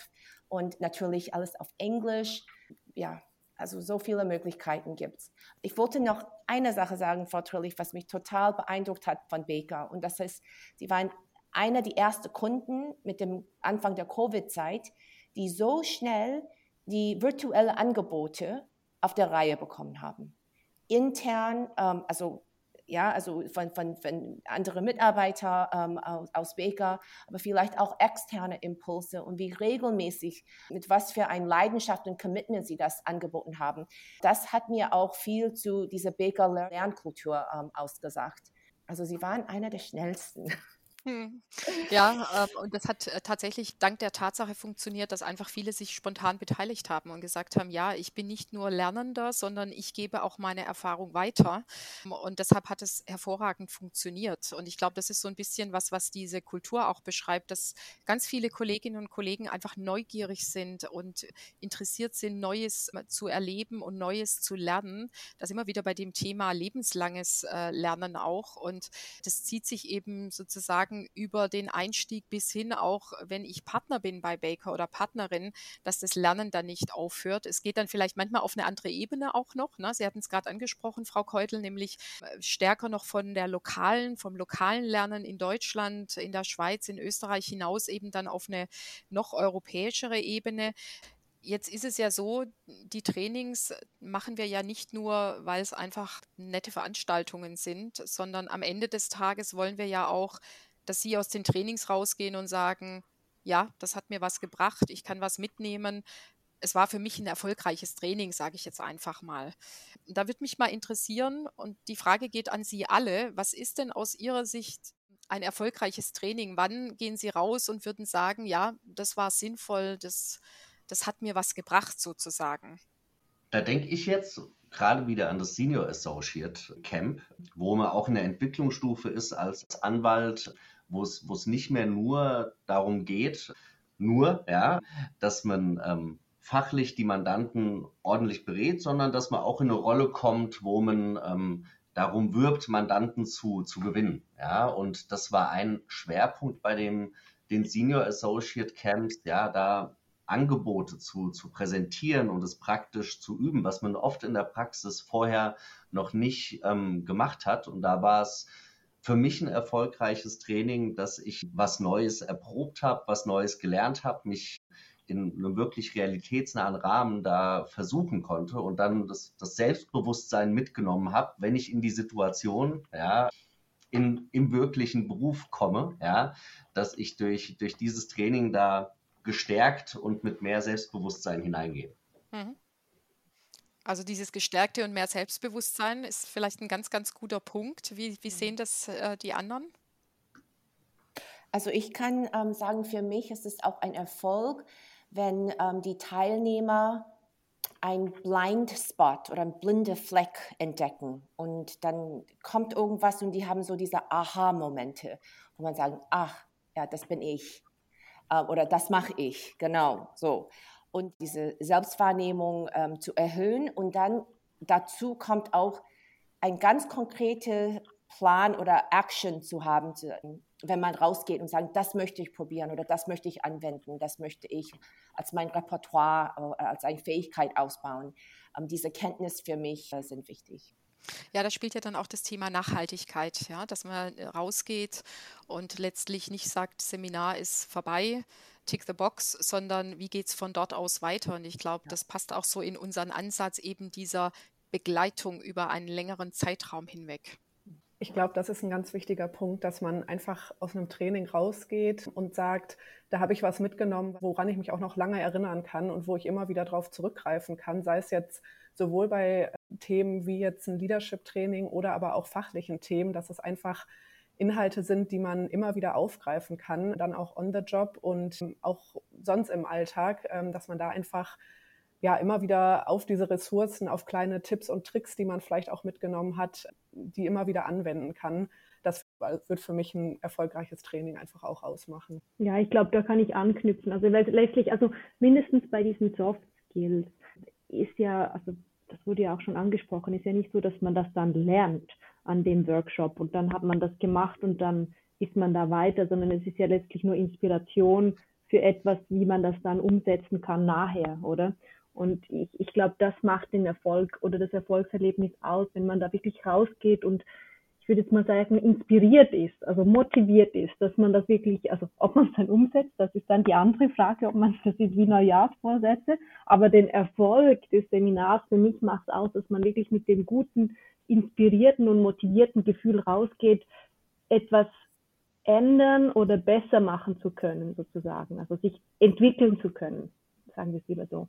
und natürlich alles auf Englisch. Ja, also so viele Möglichkeiten gibt es. Ich wollte noch eine Sache sagen, Frau Trillich, was mich total beeindruckt hat von Baker. Und das ist, Sie waren einer der ersten Kunden mit dem Anfang der Covid-Zeit, die so schnell die virtuelle Angebote auf der Reihe bekommen haben. Intern, ähm, also ja, also von, von, von anderen Mitarbeitern ähm, aus, aus Baker, aber vielleicht auch externe Impulse und wie regelmäßig, mit was für ein Leidenschaft und Commitment sie das angeboten haben. Das hat mir auch viel zu dieser Baker Lernkultur ähm, ausgesagt. Also sie waren einer der schnellsten. (laughs) Hm. Ja, ähm, und das hat äh, tatsächlich dank der Tatsache funktioniert, dass einfach viele sich spontan beteiligt haben und gesagt haben, ja, ich bin nicht nur Lernender, sondern ich gebe auch meine Erfahrung weiter. Und deshalb hat es hervorragend funktioniert. Und ich glaube, das ist so ein bisschen was, was diese Kultur auch beschreibt, dass ganz viele Kolleginnen und Kollegen einfach neugierig sind und interessiert sind, Neues zu erleben und Neues zu lernen. Das immer wieder bei dem Thema lebenslanges äh, Lernen auch. Und das zieht sich eben sozusagen sagen, über den Einstieg bis hin, auch wenn ich Partner bin bei Baker oder Partnerin, dass das Lernen dann nicht aufhört. Es geht dann vielleicht manchmal auf eine andere Ebene auch noch. Ne? Sie hatten es gerade angesprochen, Frau Keutel, nämlich äh, stärker noch von der lokalen, vom lokalen Lernen in Deutschland, in der Schweiz, in Österreich hinaus eben dann auf eine noch europäischere Ebene. Jetzt ist es ja so, die Trainings machen wir ja nicht nur, weil es einfach nette Veranstaltungen sind, sondern am Ende des Tages wollen wir ja auch dass sie aus den Trainings rausgehen und sagen, ja, das hat mir was gebracht, ich kann was mitnehmen. Es war für mich ein erfolgreiches Training, sage ich jetzt einfach mal. Da würde mich mal interessieren, und die Frage geht an Sie alle, was ist denn aus Ihrer Sicht ein erfolgreiches Training? Wann gehen Sie raus und würden sagen, ja, das war sinnvoll, das, das hat mir was gebracht sozusagen? Da denke ich jetzt gerade wieder an das Senior Associate Camp, wo man auch in der Entwicklungsstufe ist als Anwalt, wo es, nicht mehr nur darum geht, nur, ja, dass man ähm, fachlich die Mandanten ordentlich berät, sondern dass man auch in eine Rolle kommt, wo man ähm, darum wirbt, Mandanten zu, zu gewinnen. Ja, und das war ein Schwerpunkt bei dem, den Senior Associate Camps, ja, da Angebote zu, zu präsentieren und es praktisch zu üben, was man oft in der Praxis vorher noch nicht ähm, gemacht hat. Und da war es für mich ein erfolgreiches Training, dass ich was Neues erprobt habe, was Neues gelernt habe, mich in einem wirklich realitätsnahen Rahmen da versuchen konnte und dann das, das Selbstbewusstsein mitgenommen habe, wenn ich in die Situation, ja, in, im wirklichen Beruf komme, ja, dass ich durch, durch dieses Training da gestärkt und mit mehr Selbstbewusstsein hineingehe. Mhm. Also dieses gestärkte und mehr Selbstbewusstsein ist vielleicht ein ganz, ganz guter Punkt. Wie, wie sehen das äh, die anderen? Also ich kann ähm, sagen, für mich ist es auch ein Erfolg, wenn ähm, die Teilnehmer ein Blind Spot oder ein blinde Fleck entdecken und dann kommt irgendwas und die haben so diese Aha-Momente, wo man sagt, ach, ja, das bin ich äh, oder das mache ich, genau so. Und diese Selbstwahrnehmung ähm, zu erhöhen und dann dazu kommt auch ein ganz konkreter Plan oder Action zu haben, wenn man rausgeht und sagt, das möchte ich probieren oder das möchte ich anwenden, das möchte ich als mein Repertoire, äh, als eine Fähigkeit ausbauen. Ähm, diese Kenntnis für mich äh, sind wichtig. Ja, da spielt ja dann auch das Thema Nachhaltigkeit, ja, dass man äh, rausgeht und letztlich nicht sagt, Seminar ist vorbei, tick the box, sondern wie geht es von dort aus weiter? Und ich glaube, das passt auch so in unseren Ansatz eben dieser Begleitung über einen längeren Zeitraum hinweg. Ich glaube, das ist ein ganz wichtiger Punkt, dass man einfach aus einem Training rausgeht und sagt, da habe ich was mitgenommen, woran ich mich auch noch lange erinnern kann und wo ich immer wieder darauf zurückgreifen kann, sei es jetzt sowohl bei Themen wie jetzt ein Leadership-Training oder aber auch fachlichen Themen, dass es einfach Inhalte sind, die man immer wieder aufgreifen kann, dann auch on the job und auch sonst im Alltag, ähm, dass man da einfach ja immer wieder auf diese Ressourcen, auf kleine Tipps und Tricks, die man vielleicht auch mitgenommen hat, die immer wieder anwenden kann. Das wird für mich ein erfolgreiches Training einfach auch ausmachen. Ja, ich glaube, da kann ich anknüpfen. Also letztlich, also mindestens bei diesen Soft Skills ist ja, also das wurde ja auch schon angesprochen, ist ja nicht so, dass man das dann lernt an dem Workshop und dann hat man das gemacht und dann ist man da weiter, sondern es ist ja letztlich nur Inspiration für etwas, wie man das dann umsetzen kann nachher, oder? Und ich, ich glaube, das macht den Erfolg oder das Erfolgserlebnis aus, wenn man da wirklich rausgeht und ich würde jetzt mal sagen, inspiriert ist, also motiviert ist, dass man das wirklich, also ob man es dann umsetzt, das ist dann die andere Frage, ob man das ist wie Neujahrsvorsätze, aber den Erfolg des Seminars für mich macht es aus, dass man wirklich mit dem guten inspirierten und motivierten Gefühl rausgeht, etwas ändern oder besser machen zu können, sozusagen. Also sich entwickeln zu können, sagen wir es lieber so.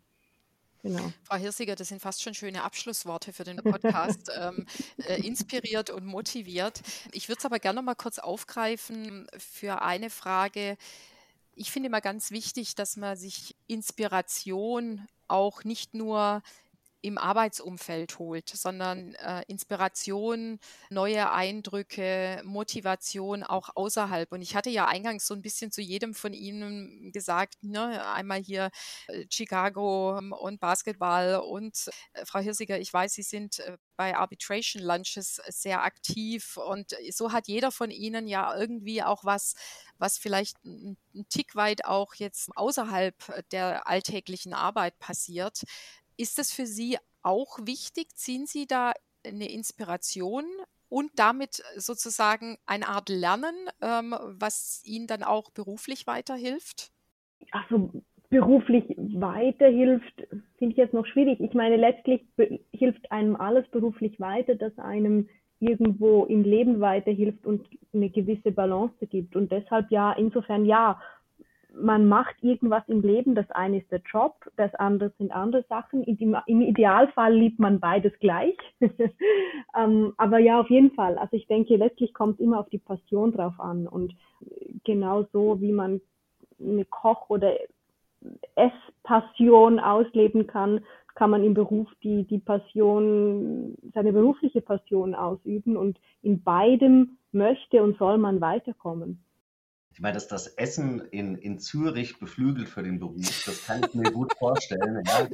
Genau. Frau Hirsiger, das sind fast schon schöne Abschlussworte für den Podcast. ähm, äh, inspiriert und motiviert. Ich würde es aber gerne noch mal kurz aufgreifen für eine Frage. Ich finde immer ganz wichtig, dass man sich Inspiration auch nicht nur im Arbeitsumfeld holt, sondern äh, Inspiration, neue Eindrücke, Motivation auch außerhalb. Und ich hatte ja eingangs so ein bisschen zu jedem von Ihnen gesagt, ne, einmal hier äh, Chicago und Basketball und äh, Frau Hirsiger, ich weiß, Sie sind äh, bei Arbitration Lunches sehr aktiv und so hat jeder von Ihnen ja irgendwie auch was, was vielleicht ein Tick weit auch jetzt außerhalb der alltäglichen Arbeit passiert. Ist das für Sie auch wichtig? Ziehen Sie da eine Inspiration und damit sozusagen eine Art Lernen, ähm, was Ihnen dann auch beruflich weiterhilft? Also beruflich weiterhilft, finde ich jetzt noch schwierig. Ich meine, letztlich hilft einem alles beruflich weiter, dass einem irgendwo im Leben weiterhilft und eine gewisse Balance gibt. Und deshalb ja, insofern ja, man macht irgendwas im Leben. Das eine ist der Job, das andere sind andere Sachen. Im, Idealfall liebt man beides gleich. (laughs) ähm, aber ja, auf jeden Fall. Also ich denke, letztlich kommt immer auf die Passion drauf an. Und genau so, wie man eine Koch- oder Esspassion ausleben kann, kann man im Beruf die, die Passion, seine berufliche Passion ausüben. Und in beidem möchte und soll man weiterkommen. Ich meine, dass das Essen in, in Zürich beflügelt für den Beruf, das kann ich mir gut vorstellen. Ja.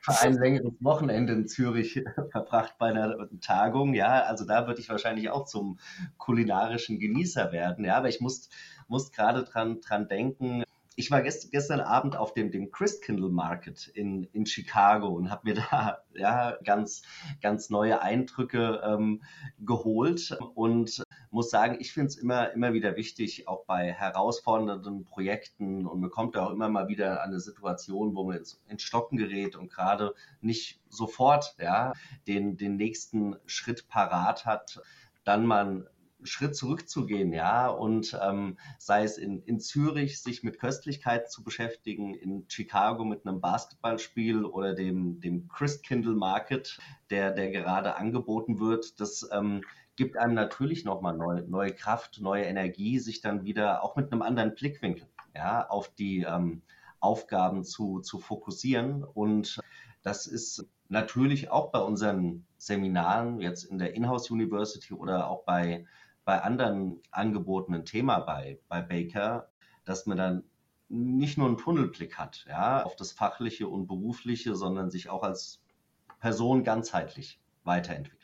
Für ein längeres Wochenende in Zürich verbracht bei einer Tagung, ja, also da würde ich wahrscheinlich auch zum kulinarischen Genießer werden, ja, aber ich muss, muss gerade dran, dran denken, ich war gest, gestern Abend auf dem, dem Christkindle Market in, in Chicago und habe mir da ja, ganz, ganz neue Eindrücke ähm, geholt und muss sagen, ich finde es immer, immer wieder wichtig, auch bei herausfordernden Projekten. Und man kommt ja auch immer mal wieder an eine Situation, wo man ins Stocken gerät und gerade nicht sofort ja, den, den nächsten Schritt parat hat, dann mal Schritt zurückzugehen, ja, und ähm, sei es in, in Zürich sich mit Köstlichkeiten zu beschäftigen, in Chicago mit einem Basketballspiel oder dem, dem Christkindle Market, der, der gerade angeboten wird, das ähm, gibt einem natürlich nochmal neue, neue Kraft, neue Energie, sich dann wieder auch mit einem anderen Blickwinkel ja, auf die ähm, Aufgaben zu, zu fokussieren. Und das ist natürlich auch bei unseren Seminaren, jetzt in der Inhouse University oder auch bei bei anderen Angeboten ein Thema bei, bei Baker, dass man dann nicht nur einen Tunnelblick hat, ja, auf das Fachliche und Berufliche, sondern sich auch als Person ganzheitlich weiterentwickelt.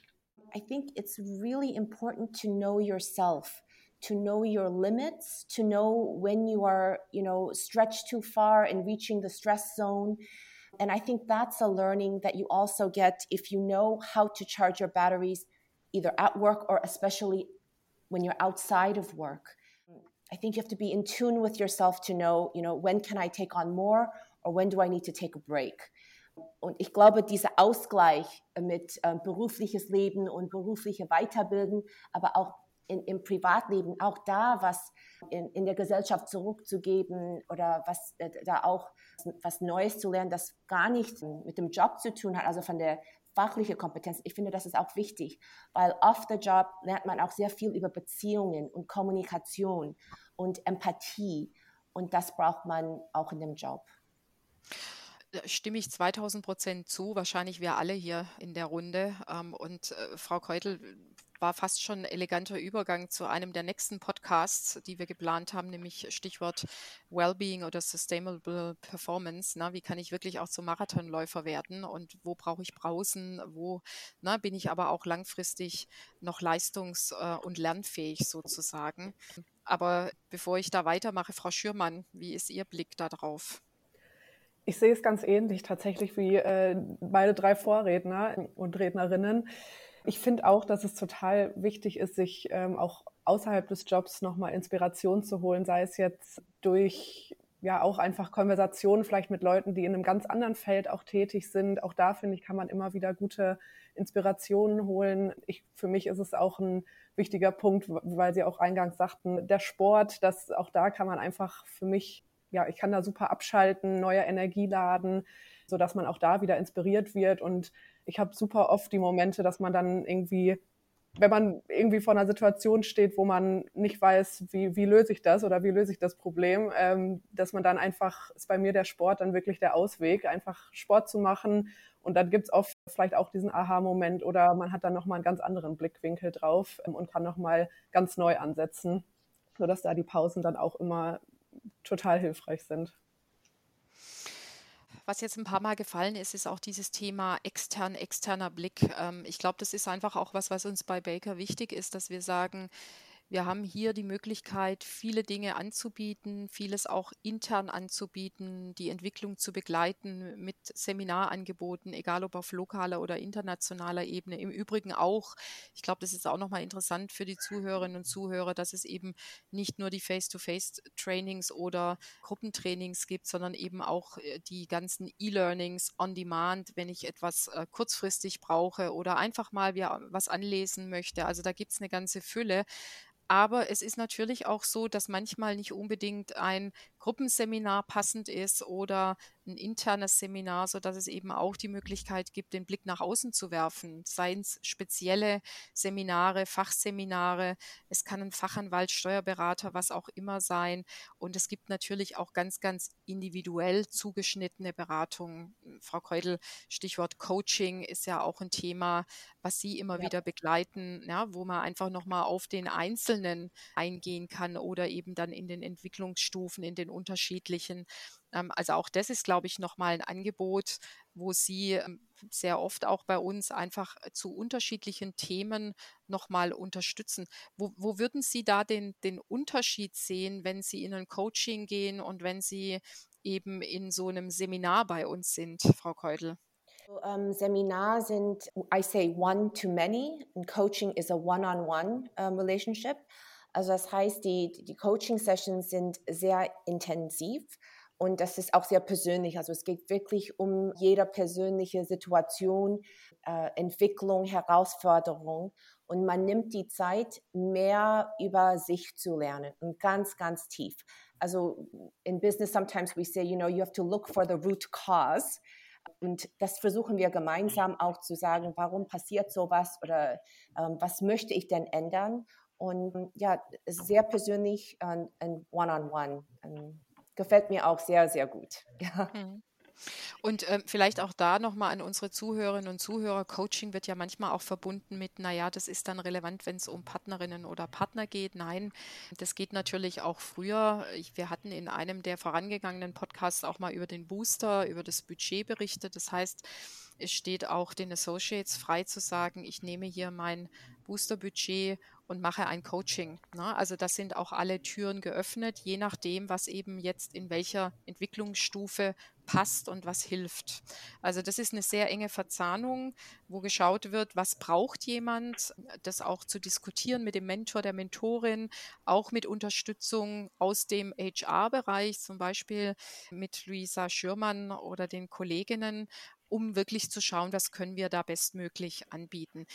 I think it's really important to know yourself, to know your limits, to know when you are, you know, stretched too far and reaching the stress zone. And I think that's a learning that you also get if you know how to charge your batteries either at work or especially when you're outside of work. I think you have to be in tune with yourself to know, you know, when can I take on more or when do I need to take a break? Und ich glaube, dieser Ausgleich mit äh, berufliches Leben und berufliche Weiterbilden, aber auch in, im Privatleben, auch da was in, in der Gesellschaft zurückzugeben oder was äh, da auch was Neues zu lernen, das gar nichts mit dem Job zu tun hat, also von der fachliche Kompetenz. Ich finde, das ist auch wichtig, weil off the job lernt man auch sehr viel über Beziehungen und Kommunikation und Empathie. Und das braucht man auch in dem Job. Stimme ich 2000 Prozent zu, wahrscheinlich wir alle hier in der Runde. Ähm, und äh, Frau Keutel, war fast schon ein eleganter Übergang zu einem der nächsten Podcasts, die wir geplant haben, nämlich Stichwort Wellbeing oder Sustainable Performance. Na, wie kann ich wirklich auch zum Marathonläufer werden und wo brauche ich Brausen? Wo na, bin ich aber auch langfristig noch leistungs- äh, und lernfähig sozusagen? Aber bevor ich da weitermache, Frau Schürmann, wie ist Ihr Blick darauf? Ich sehe es ganz ähnlich tatsächlich wie äh, meine drei Vorredner und Rednerinnen ich finde auch, dass es total wichtig ist, sich ähm, auch außerhalb des Jobs nochmal Inspiration zu holen, sei es jetzt durch ja auch einfach Konversationen vielleicht mit Leuten, die in einem ganz anderen Feld auch tätig sind. Auch da finde ich, kann man immer wieder gute Inspirationen holen. Ich, für mich ist es auch ein wichtiger Punkt, weil Sie auch eingangs sagten, der Sport, dass auch da kann man einfach für mich, ja, ich kann da super abschalten, neue Energie laden, sodass man auch da wieder inspiriert wird. Und ich habe super oft die Momente, dass man dann irgendwie wenn man irgendwie vor einer Situation steht, wo man nicht weiß, wie, wie löse ich das oder wie löse ich das Problem, ähm, dass man dann einfach, ist bei mir der Sport dann wirklich der Ausweg, einfach Sport zu machen. Und dann gibt es oft vielleicht auch diesen Aha-Moment oder man hat dann nochmal einen ganz anderen Blickwinkel drauf ähm, und kann nochmal ganz neu ansetzen, sodass da die Pausen dann auch immer total hilfreich sind. Was jetzt ein paar Mal gefallen ist, ist auch dieses Thema extern, externer Blick. Ähm, ich glaube, das ist einfach auch was, was uns bei Baker wichtig ist, dass wir sagen, wir haben hier die Möglichkeit, viele Dinge anzubieten, vieles auch intern anzubieten, die Entwicklung zu begleiten mit Seminarangeboten, egal ob auf lokaler oder internationaler Ebene. Im Übrigen auch, ich glaube, das ist auch nochmal interessant für die Zuhörerinnen und Zuhörer, dass es eben nicht nur die Face-to-Face-Trainings oder Gruppentrainings gibt, sondern eben auch äh, die ganzen E-Learnings on Demand, wenn ich etwas äh, kurzfristig brauche oder einfach mal was anlesen möchte. Also da gibt es eine ganze Fülle. Aber es ist natürlich auch so, dass manchmal nicht unbedingt ein Gruppenseminar passend ist oder ein internes Seminar, sodass es eben auch die Möglichkeit gibt, den Blick nach außen zu werfen. Seien es spezielle Seminare, Fachseminare, es kann ein Fachanwalt, Steuerberater, was auch immer sein. Und es gibt natürlich auch ganz, ganz individuell zugeschnittene Beratungen. Frau Keudel, Stichwort Coaching ist ja auch ein Thema, was Sie immer ja. wieder begleiten, ja, wo man einfach nochmal auf den Einzelnen eingehen kann oder eben dann in den Entwicklungsstufen, in den unterschiedlichen. Ähm, also auch das ist, glaube ich, nochmal ein Angebot, wo Sie ähm, sehr oft auch bei uns einfach äh, zu unterschiedlichen Themen nochmal unterstützen. Wo, wo würden Sie da den, den Unterschied sehen, wenn Sie in ein Coaching gehen und wenn Sie eben in so einem Seminar bei uns sind, Frau Keudel? Um, ähm, Seminar sind, I say one to many, and Coaching is a one-on-one -on -one, um, relationship. Also das heißt, die, die Coaching-Sessions sind sehr intensiv und das ist auch sehr persönlich. Also es geht wirklich um jede persönliche Situation, äh, Entwicklung, Herausforderung. Und man nimmt die Zeit, mehr über sich zu lernen und ganz, ganz tief. Also in Business sometimes we say, you know, you have to look for the root cause. Und das versuchen wir gemeinsam auch zu sagen, warum passiert sowas oder ähm, was möchte ich denn ändern? Und ja, sehr persönlich und, one-on-one. Gefällt mir auch sehr, sehr gut. (laughs) Ja. Mhm. Und ähm, vielleicht auch da nochmal an unsere Zuhörerinnen und Zuhörer, Coaching wird ja manchmal auch verbunden mit, naja, das ist dann relevant, wenn es um Partnerinnen oder Partner geht. Nein, das geht natürlich auch früher. Wir hatten in einem der vorangegangenen Podcasts auch mal über den Booster, über das Budget berichtet. Das heißt, es steht auch den Associates frei zu sagen, ich nehme hier mein Booster-Budget und mache ein Coaching. Ne? Also das sind auch alle Türen geöffnet, je nachdem, was eben jetzt in welcher Entwicklungsstufe passt und was hilft. Also das ist eine sehr enge Verzahnung, wo geschaut wird, was braucht jemand, das auch zu diskutieren mit dem Mentor, der Mentorin, auch mit Unterstützung aus dem HR-Bereich, zum Beispiel mit Luisa Schürmann oder den Kolleginnen, um wirklich zu schauen, was können wir da bestmöglich anbieten.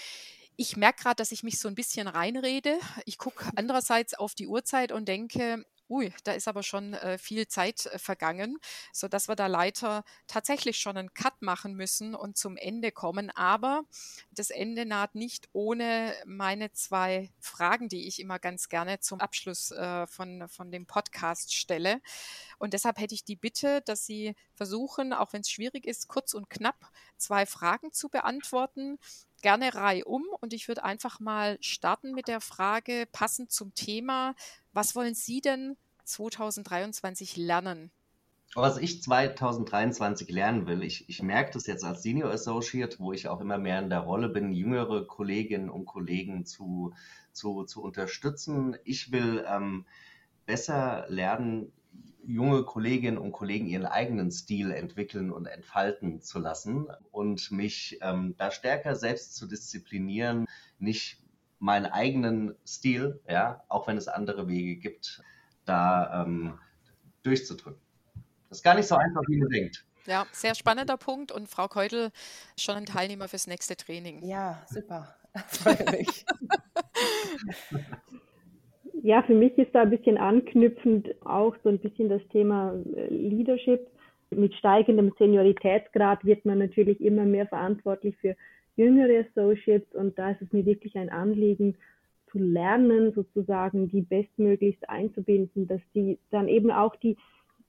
Ich merke gerade, dass ich mich so ein bisschen reinrede. Ich gucke (laughs) andererseits auf die Uhrzeit und denke, ui, da ist aber schon äh, viel Zeit äh, vergangen, sodass wir da leider tatsächlich schon einen Cut machen müssen und zum Ende kommen. Aber das Ende naht nicht ohne meine zwei Fragen, die ich immer ganz gerne zum Abschluss äh, von, von dem Podcast stelle. Und deshalb hätte ich die Bitte, dass Sie versuchen, auch wenn es schwierig ist, kurz und knapp zwei Fragen zu beantworten gerne reihum und ich würde einfach mal starten mit der Frage, passend zum Thema, was wollen Sie denn 2023 lernen? Was ich 2023 lernen will, ich, ich merke das jetzt als Senior Associate, wo ich auch immer mehr in der Rolle bin, jüngere Kolleginnen und Kollegen zu, zu, zu unterstützen. Ich will ähm, besser lernen, junge Kolleginnen und Kollegen ihren eigenen Stil entwickeln und entfalten zu lassen und mich ähm, da stärker selbst zu disziplinieren, nicht meinen eigenen Stil, ja, auch wenn es andere Wege gibt, da ähm, durchzudrücken. Das ist gar nicht so einfach, wie man denkt. Ja, sehr spannender Punkt und Frau Keutel schon ein Teilnehmer fürs nächste Training. Ja, super. (laughs) Freue mich. Ja, für mich ist da ein bisschen anknüpfend auch so ein bisschen das Thema äh, Leadership. Mit steigendem Senioritätsgrad wird man natürlich immer mehr verantwortlich für jüngere Associates und da ist es mir wirklich ein Anliegen zu lernen, sozusagen die bestmöglichst einzubinden, dass die dann eben auch die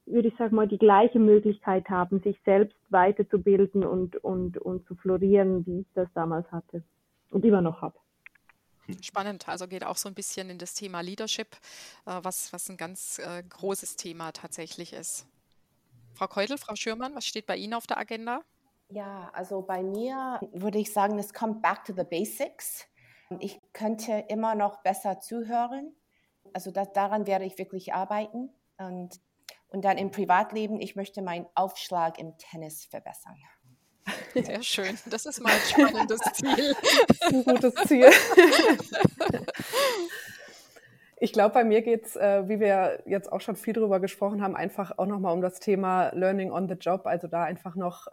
würde ich sagen mal, die gleiche Möglichkeit haben, sich selbst weiterzubilden und, und, und zu florieren, wie ich das damals hatte und immer noch habe. Spannend, also geht auch so ein bisschen in das Thema Leadership, äh, was, was ein ganz äh, großes Thema tatsächlich ist. Frau Keutel, Frau Schürmann, was steht bei Ihnen auf der Agenda? Ja, also bei mir würde ich sagen, es kommt back to the basics. Ich könnte immer noch besser zuhören. Also das, daran werde ich wirklich arbeiten. Und und dann im Privatleben, ich möchte meinen Aufschlag im Tennis verbessern. Sehr schön. Das ist mal ein spannendes (laughs) Ziel. ein gutes Ziel. Ich glaube, bei mir geht es, äh, wie wir jetzt auch schon viel drüber gesprochen haben, einfach auch nochmal um das Thema Learning on the Job. Also da einfach noch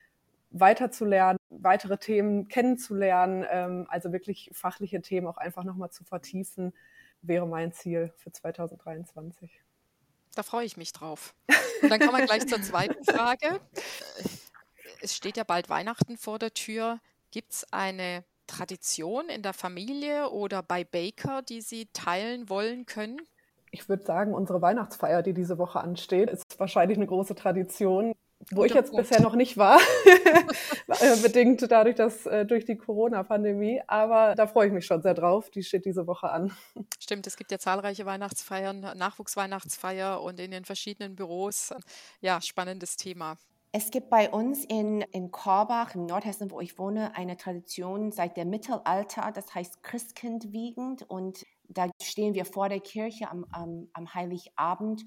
weiter zu lernen, weitere Themen kennenzulernen, ähm, also wirklich fachliche Themen auch einfach nochmal zu vertiefen, wäre mein Ziel für 2023. Da freue ich mich drauf. Und dann kommen wir gleich zur zweiten Frage. (laughs) Es steht ja bald Weihnachten vor der Tür. Gibt es eine Tradition in der Familie oder bei Baker, die Sie teilen wollen können? Ich würde sagen, unsere Weihnachtsfeier, die diese Woche ansteht, ist wahrscheinlich eine große Tradition wo ich jetzt bisher noch nicht war, (laughs) äh, bedingt dadurch, dass äh, durch die Corona-Pandemie. Aber da freue ich mich schon sehr drauf. Die steht diese Woche an. (laughs) Stimmt, es gibt ja zahlreiche Weihnachtsfeiern, Nachwuchsweihnachtsfeier und in den verschiedenen Büros. Ja, spannendes Thema. Es gibt bei uns in, in Korbach, im Nordhessen, wo ich wohne, eine Tradition seit dem Mittelalter, das heißt Christkind wiegend. Und da stehen wir vor der Kirche am, am, am Heiligabend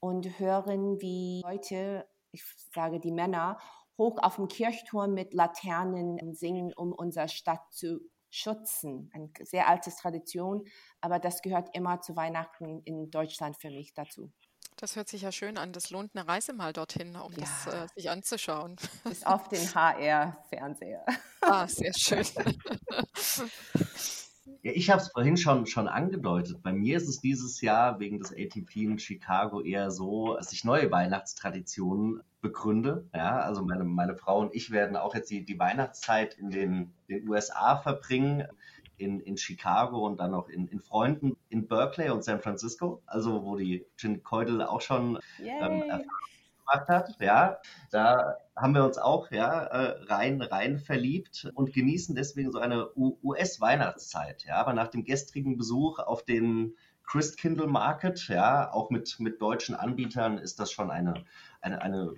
und hören, wie Leute ich sage die Männer, hoch auf dem Kirchturm mit Laternen singen, um unsere Stadt zu schützen. Eine sehr alte Tradition, aber das gehört immer zu Weihnachten in Deutschland für mich dazu. Das hört sich ja schön an. Das lohnt eine Reise mal dorthin, um ja. das äh, sich anzuschauen. Bis auf den HR-Fernseher. (laughs) Ah, sehr schön. (laughs) Ja, ich habe es vorhin schon, schon angedeutet. Bei mir ist es dieses Jahr wegen des ATP in Chicago eher so, dass ich neue Weihnachtstraditionen begründe. Ja, also meine, meine Frau und ich werden auch jetzt die, die Weihnachtszeit in den, den USA verbringen, in, in Chicago und dann auch in, in Freunden in Berkeley und San Francisco, also wo die Jen Keudel auch schon ähm, gemacht hat. Ja, da haben wir uns auch ja, äh, rein, rein verliebt und genießen deswegen so eine US-Weihnachtszeit. Ja, aber nach dem gestrigen Besuch auf den Christkindle Market, ja, auch mit, mit deutschen Anbietern, ist das schon eine, eine, eine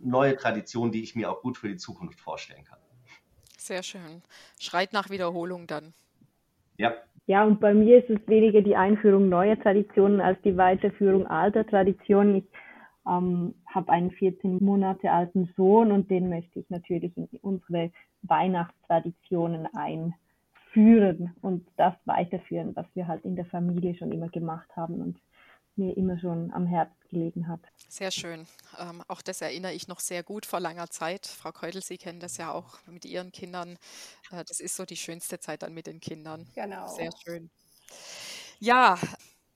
neue Tradition, die ich mir auch gut für die Zukunft vorstellen kann. Sehr schön. Schreit nach Wiederholung dann. Ja. Ja, und bei mir ist es weniger die Einführung neuer Traditionen als die Weiterführung alter Traditionen. Ich ähm, habe einen 14 Monate alten Sohn und den möchte ich natürlich in unsere Weihnachtstraditionen einführen und das weiterführen, was wir halt in der Familie schon immer gemacht haben und mir immer schon am Herzen gelegen hat. Sehr schön. Ähm, auch das erinnere ich noch sehr gut vor langer Zeit. Frau Keutel, Sie kennen das ja auch mit Ihren Kindern. Äh, das ist so die schönste Zeit dann mit den Kindern. Genau. Sehr schön. Ja,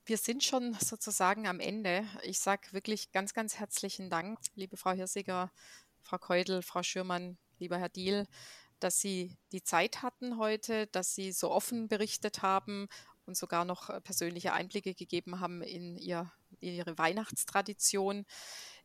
wir sind schon sozusagen am Ende. Ich sage wirklich ganz, ganz herzlichen Dank, liebe Frau Hirsiger, Frau Keudel, Frau Schürmann, lieber Herr Diel, dass Sie die Zeit hatten heute, dass Sie so offen berichtet haben und sogar noch äh, persönliche Einblicke gegeben haben in, ihr, in Ihre Weihnachtstradition.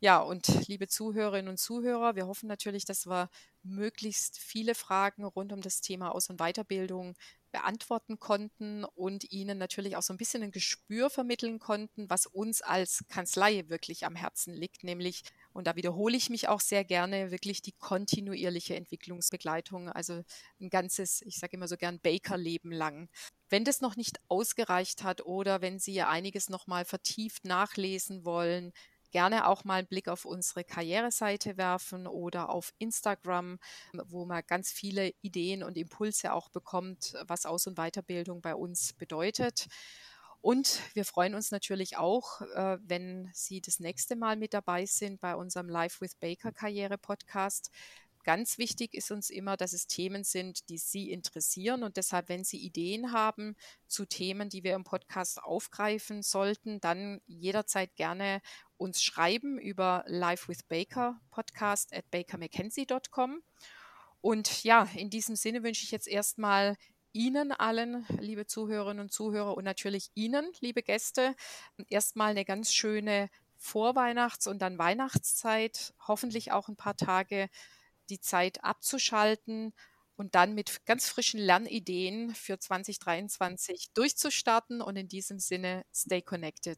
Ja, und liebe Zuhörerinnen und Zuhörer, wir hoffen natürlich, dass wir möglichst viele Fragen rund um das Thema Aus- und Weiterbildung beantworten konnten und Ihnen natürlich auch so ein bisschen ein Gespür vermitteln konnten, was uns als Kanzlei wirklich am Herzen liegt, nämlich, und da wiederhole ich mich auch sehr gerne, wirklich die kontinuierliche Entwicklungsbegleitung, also ein ganzes, ich sage immer so gern Baker-Leben lang. Wenn das noch nicht ausgereicht hat oder wenn Sie einiges nochmal vertieft nachlesen wollen, gerne auch mal einen Blick auf unsere Karriereseite werfen oder auf Instagram, wo man ganz viele Ideen und Impulse auch bekommt, was Aus- und Weiterbildung bei uns bedeutet. Und wir freuen uns natürlich auch, äh, wenn Sie das nächste Mal mit dabei sind bei unserem Live with Baker Karriere Podcast. Ganz wichtig ist uns immer, dass es Themen sind, die Sie interessieren. Und deshalb, wenn Sie Ideen haben zu Themen, die wir im Podcast aufgreifen sollten, dann jederzeit gerne uns schreiben über Live with Baker Podcast at bakermckenzie.com. Und ja, in diesem Sinne wünsche ich jetzt erstmal Ihnen allen, liebe Zuhörerinnen und Zuhörer und natürlich Ihnen, liebe Gäste, erstmal eine ganz schöne Vorweihnachts- und dann Weihnachtszeit, hoffentlich auch ein paar Tage die Zeit abzuschalten und dann mit ganz frischen Lernideen für 2023 durchzustarten. Und in diesem Sinne, stay connected.